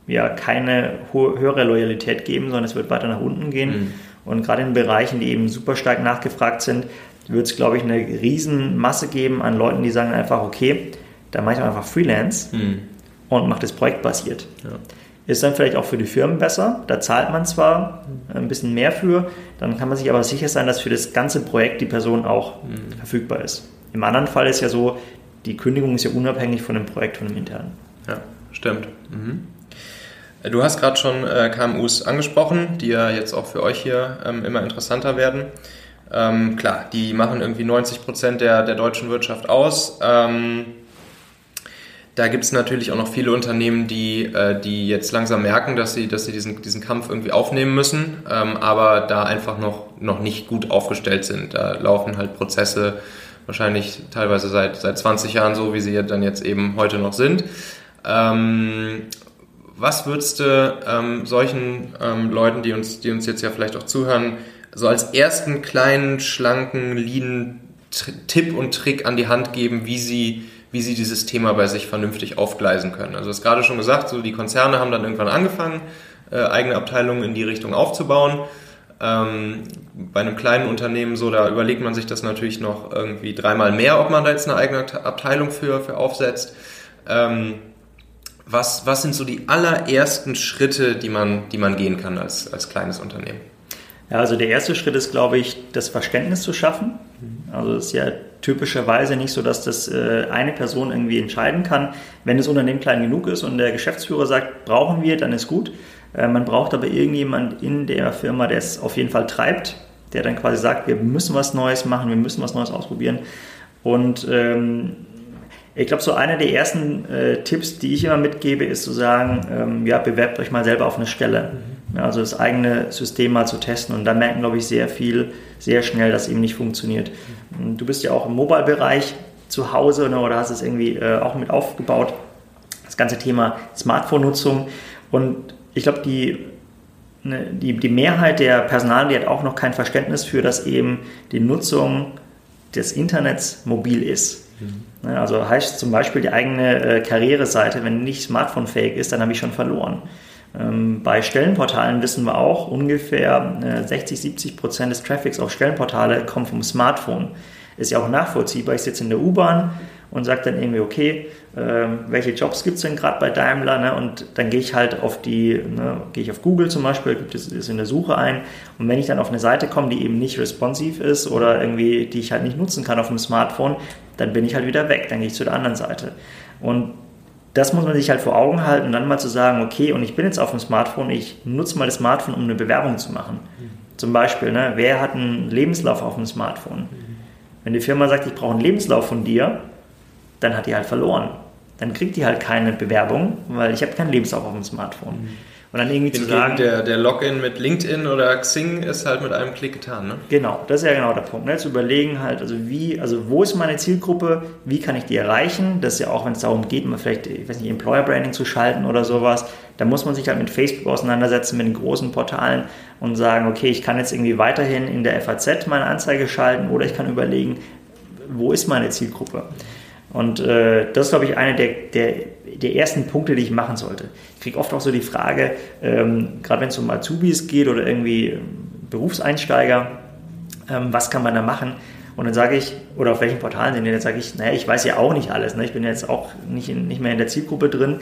ja, keine höhere Loyalität geben, sondern es wird weiter nach unten gehen. Mhm. Und gerade in Bereichen, die eben super stark nachgefragt sind, wird es, glaube ich, eine riesen Masse geben an Leuten, die sagen einfach, okay, da mache ich einfach Freelance mhm. und mache das projektbasiert. Ja. Ist dann vielleicht auch für die Firmen besser. Da zahlt man zwar ein bisschen mehr für, dann kann man sich aber sicher sein, dass für das ganze Projekt die Person auch mhm. verfügbar ist. Im anderen Fall ist ja so, die Kündigung ist ja unabhängig von dem Projekt, von dem internen. Ja, stimmt. Mhm. Du hast gerade schon äh, KMUs angesprochen, die ja jetzt auch für euch hier ähm, immer interessanter werden. Ähm, klar, die machen irgendwie 90 Prozent der, der deutschen Wirtschaft aus. Ähm, da gibt es natürlich auch noch viele Unternehmen, die, äh, die jetzt langsam merken, dass sie, dass sie diesen, diesen Kampf irgendwie aufnehmen müssen, ähm, aber da einfach noch, noch nicht gut aufgestellt sind. Da laufen halt Prozesse wahrscheinlich teilweise seit, seit 20 Jahren so, wie sie dann jetzt eben heute noch sind. Ähm, was würdest du ähm, solchen Leuten, die uns, die uns jetzt ja vielleicht auch zuhören, so als ersten kleinen, schlanken, lean Tipp und Trick an die Hand geben, wie sie, wie sie dieses Thema bei sich vernünftig aufgleisen können. Also, du hast gerade schon gesagt, so die Konzerne haben dann irgendwann angefangen, äh, eigene Abteilungen in die Richtung aufzubauen. Ähm, bei einem kleinen Unternehmen so, da überlegt man sich das natürlich noch irgendwie dreimal mehr, ob man da jetzt eine eigene Abteilung für, für aufsetzt. Ähm, was, was sind so die allerersten Schritte, die man, die man gehen kann als, als kleines Unternehmen? Ja, also der erste Schritt ist, glaube ich, das Verständnis zu schaffen. Also es ist ja typischerweise nicht so, dass das äh, eine Person irgendwie entscheiden kann. Wenn das Unternehmen klein genug ist und der Geschäftsführer sagt, brauchen wir, dann ist gut. Äh, man braucht aber irgendjemand in der Firma, der es auf jeden Fall treibt, der dann quasi sagt, wir müssen was Neues machen, wir müssen was Neues ausprobieren. Und ähm, ich glaube, so einer der ersten äh, Tipps, die ich immer mitgebe, ist zu sagen, ähm, ja, bewerbt euch mal selber auf eine Stelle. Mhm also das eigene System mal zu testen. Und da merken, glaube ich, sehr viel, sehr schnell, dass eben nicht funktioniert. Du bist ja auch im Mobile-Bereich zu Hause ne, oder hast es irgendwie äh, auch mit aufgebaut. Das ganze Thema Smartphone-Nutzung. Und ich glaube, die, ne, die, die Mehrheit der Personal, die hat auch noch kein Verständnis für, dass eben die Nutzung des Internets mobil ist. Mhm. Ne, also heißt zum Beispiel die eigene äh, Karriereseite, wenn nicht smartphone-fähig ist, dann habe ich schon verloren. Ähm, bei Stellenportalen wissen wir auch, ungefähr 60, äh, 70 Prozent des Traffics auf Stellenportale kommen vom Smartphone. Ist ja auch nachvollziehbar. Ich sitze in der U-Bahn und sage dann irgendwie, okay, äh, welche Jobs gibt es denn gerade bei Daimler? Ne? Und dann gehe ich halt auf die, ne, gehe ich auf Google zum Beispiel, gibt es in der Suche ein. Und wenn ich dann auf eine Seite komme, die eben nicht responsiv ist oder irgendwie, die ich halt nicht nutzen kann auf dem Smartphone, dann bin ich halt wieder weg, dann gehe ich zu der anderen Seite. Und das muss man sich halt vor Augen halten und dann mal zu sagen, okay, und ich bin jetzt auf dem Smartphone, ich nutze mal das Smartphone, um eine Bewerbung zu machen. Mhm. Zum Beispiel, ne, wer hat einen Lebenslauf auf dem Smartphone? Mhm. Wenn die Firma sagt, ich brauche einen Lebenslauf von dir, dann hat die halt verloren. Dann kriegt die halt keine Bewerbung, weil ich habe keinen Lebenslauf auf dem Smartphone. Mhm. Und dann irgendwie Hingegen zu sagen. Der, der Login mit LinkedIn oder Xing ist halt mit einem Klick getan, ne? Genau, das ist ja genau der Punkt. Ne? Zu überlegen halt, also wie, also wo ist meine Zielgruppe, wie kann ich die erreichen? Das ist ja auch, wenn es darum geht, mal vielleicht, ich weiß nicht, Employer Branding zu schalten oder sowas, da muss man sich halt mit Facebook auseinandersetzen, mit den großen Portalen und sagen, okay, ich kann jetzt irgendwie weiterhin in der FAZ meine Anzeige schalten oder ich kann überlegen, wo ist meine Zielgruppe? Und äh, das ist, glaube ich, einer der, der, der ersten Punkte, die ich machen sollte. Ich kriege oft auch so die Frage, ähm, gerade wenn es um Azubis geht oder irgendwie ähm, Berufseinsteiger, ähm, was kann man da machen? Und dann sage ich, oder auf welchen Portalen sind die, dann sage ich, naja, ich weiß ja auch nicht alles. Ne? Ich bin jetzt auch nicht, in, nicht mehr in der Zielgruppe drin.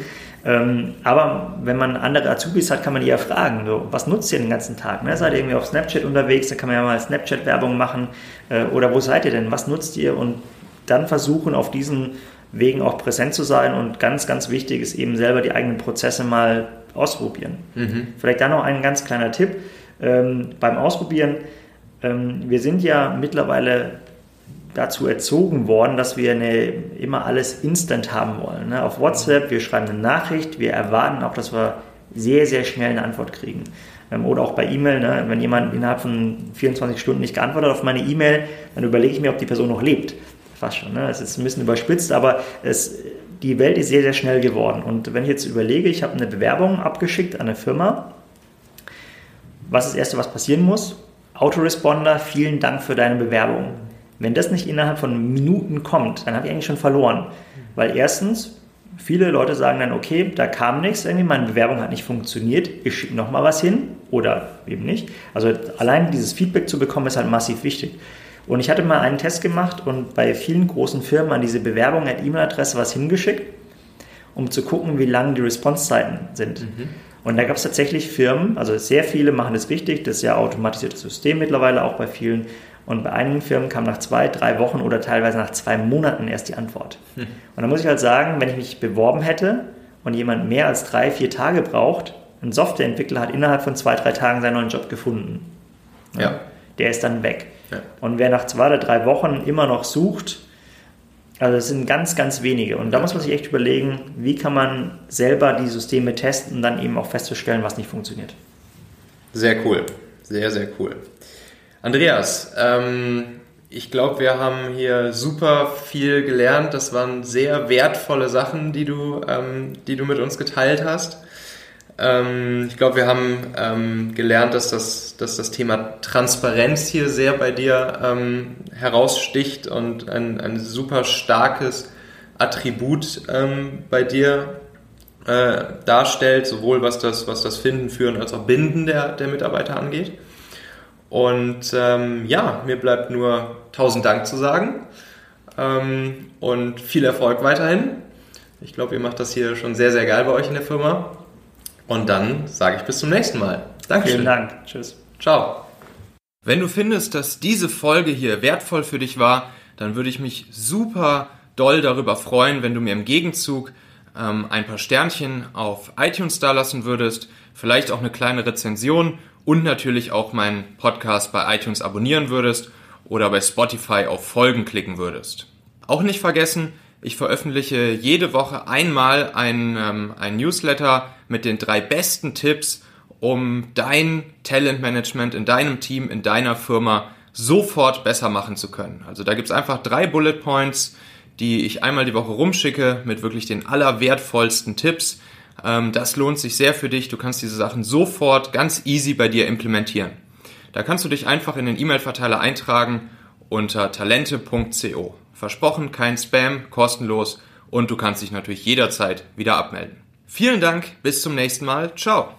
Ähm, aber wenn man andere Azubis hat, kann man die ja fragen, so, was nutzt ihr den ganzen Tag? Ne? Seid ihr irgendwie auf Snapchat unterwegs, da kann man ja mal Snapchat-Werbung machen. Äh, oder wo seid ihr denn? Was nutzt ihr? Und dann versuchen, auf diesen Wegen auch präsent zu sein und ganz, ganz wichtig ist eben selber die eigenen Prozesse mal ausprobieren. Mhm. Vielleicht dann noch ein ganz kleiner Tipp ähm, beim Ausprobieren. Ähm, wir sind ja mittlerweile dazu erzogen worden, dass wir eine, immer alles instant haben wollen. Ne? Auf WhatsApp, wir schreiben eine Nachricht, wir erwarten auch, dass wir sehr, sehr schnell eine Antwort kriegen. Ähm, oder auch bei E-Mail, ne? wenn jemand innerhalb von 24 Stunden nicht geantwortet hat auf meine E-Mail, dann überlege ich mir, ob die Person noch lebt fast schon. Ne? Es ist ein bisschen überspitzt, aber es, die Welt ist sehr, sehr schnell geworden. Und wenn ich jetzt überlege, ich habe eine Bewerbung abgeschickt an eine Firma, was ist das Erste, was passieren muss? Autoresponder, vielen Dank für deine Bewerbung. Wenn das nicht innerhalb von Minuten kommt, dann habe ich eigentlich schon verloren. Weil erstens, viele Leute sagen dann, okay, da kam nichts, irgendwie meine Bewerbung hat nicht funktioniert, ich schicke nochmal was hin oder eben nicht. Also allein dieses Feedback zu bekommen, ist halt massiv wichtig. Und ich hatte mal einen Test gemacht und bei vielen großen Firmen an diese Bewerbung at E-Mail-Adresse was hingeschickt, um zu gucken, wie lang die Response-Zeiten sind. Mhm. Und da gab es tatsächlich Firmen, also sehr viele machen das richtig, das ist ja automatisiertes System mittlerweile auch bei vielen. Und bei einigen Firmen kam nach zwei, drei Wochen oder teilweise nach zwei Monaten erst die Antwort. Mhm. Und da muss ich halt sagen, wenn ich mich beworben hätte und jemand mehr als drei, vier Tage braucht, ein Softwareentwickler hat innerhalb von zwei, drei Tagen seinen neuen Job gefunden. Ja. Der ist dann weg. Ja. Und wer nach zwei oder drei Wochen immer noch sucht, also das sind ganz, ganz wenige. Und da muss man sich echt überlegen, wie kann man selber die Systeme testen und dann eben auch festzustellen, was nicht funktioniert. Sehr cool. Sehr, sehr cool. Andreas, ähm, ich glaube, wir haben hier super viel gelernt. Das waren sehr wertvolle Sachen, die du, ähm, die du mit uns geteilt hast. Ähm, ich glaube, wir haben ähm, gelernt, dass das, dass das Thema Transparenz hier sehr bei dir ähm, heraussticht und ein, ein super starkes Attribut ähm, bei dir äh, darstellt, sowohl was das, was das Finden, Führen als auch Binden der, der Mitarbeiter angeht. Und ähm, ja, mir bleibt nur tausend Dank zu sagen ähm, und viel Erfolg weiterhin. Ich glaube, ihr macht das hier schon sehr, sehr geil bei euch in der Firma. Und dann sage ich bis zum nächsten Mal. Dankeschön. Vielen Dank. Tschüss. Ciao. Wenn du findest, dass diese Folge hier wertvoll für dich war, dann würde ich mich super doll darüber freuen, wenn du mir im Gegenzug ähm, ein paar Sternchen auf iTunes da lassen würdest, vielleicht auch eine kleine Rezension und natürlich auch meinen Podcast bei iTunes abonnieren würdest oder bei Spotify auf Folgen klicken würdest. Auch nicht vergessen, ich veröffentliche jede Woche einmal ein, ähm, ein Newsletter mit den drei besten Tipps, um dein Talentmanagement in deinem Team, in deiner Firma sofort besser machen zu können. Also da gibt's einfach drei Bullet Points, die ich einmal die Woche rumschicke mit wirklich den allerwertvollsten Tipps. Ähm, das lohnt sich sehr für dich. Du kannst diese Sachen sofort ganz easy bei dir implementieren. Da kannst du dich einfach in den E-Mail-Verteiler eintragen unter talente.co. Versprochen, kein Spam, kostenlos und du kannst dich natürlich jederzeit wieder abmelden. Vielen Dank, bis zum nächsten Mal. Ciao.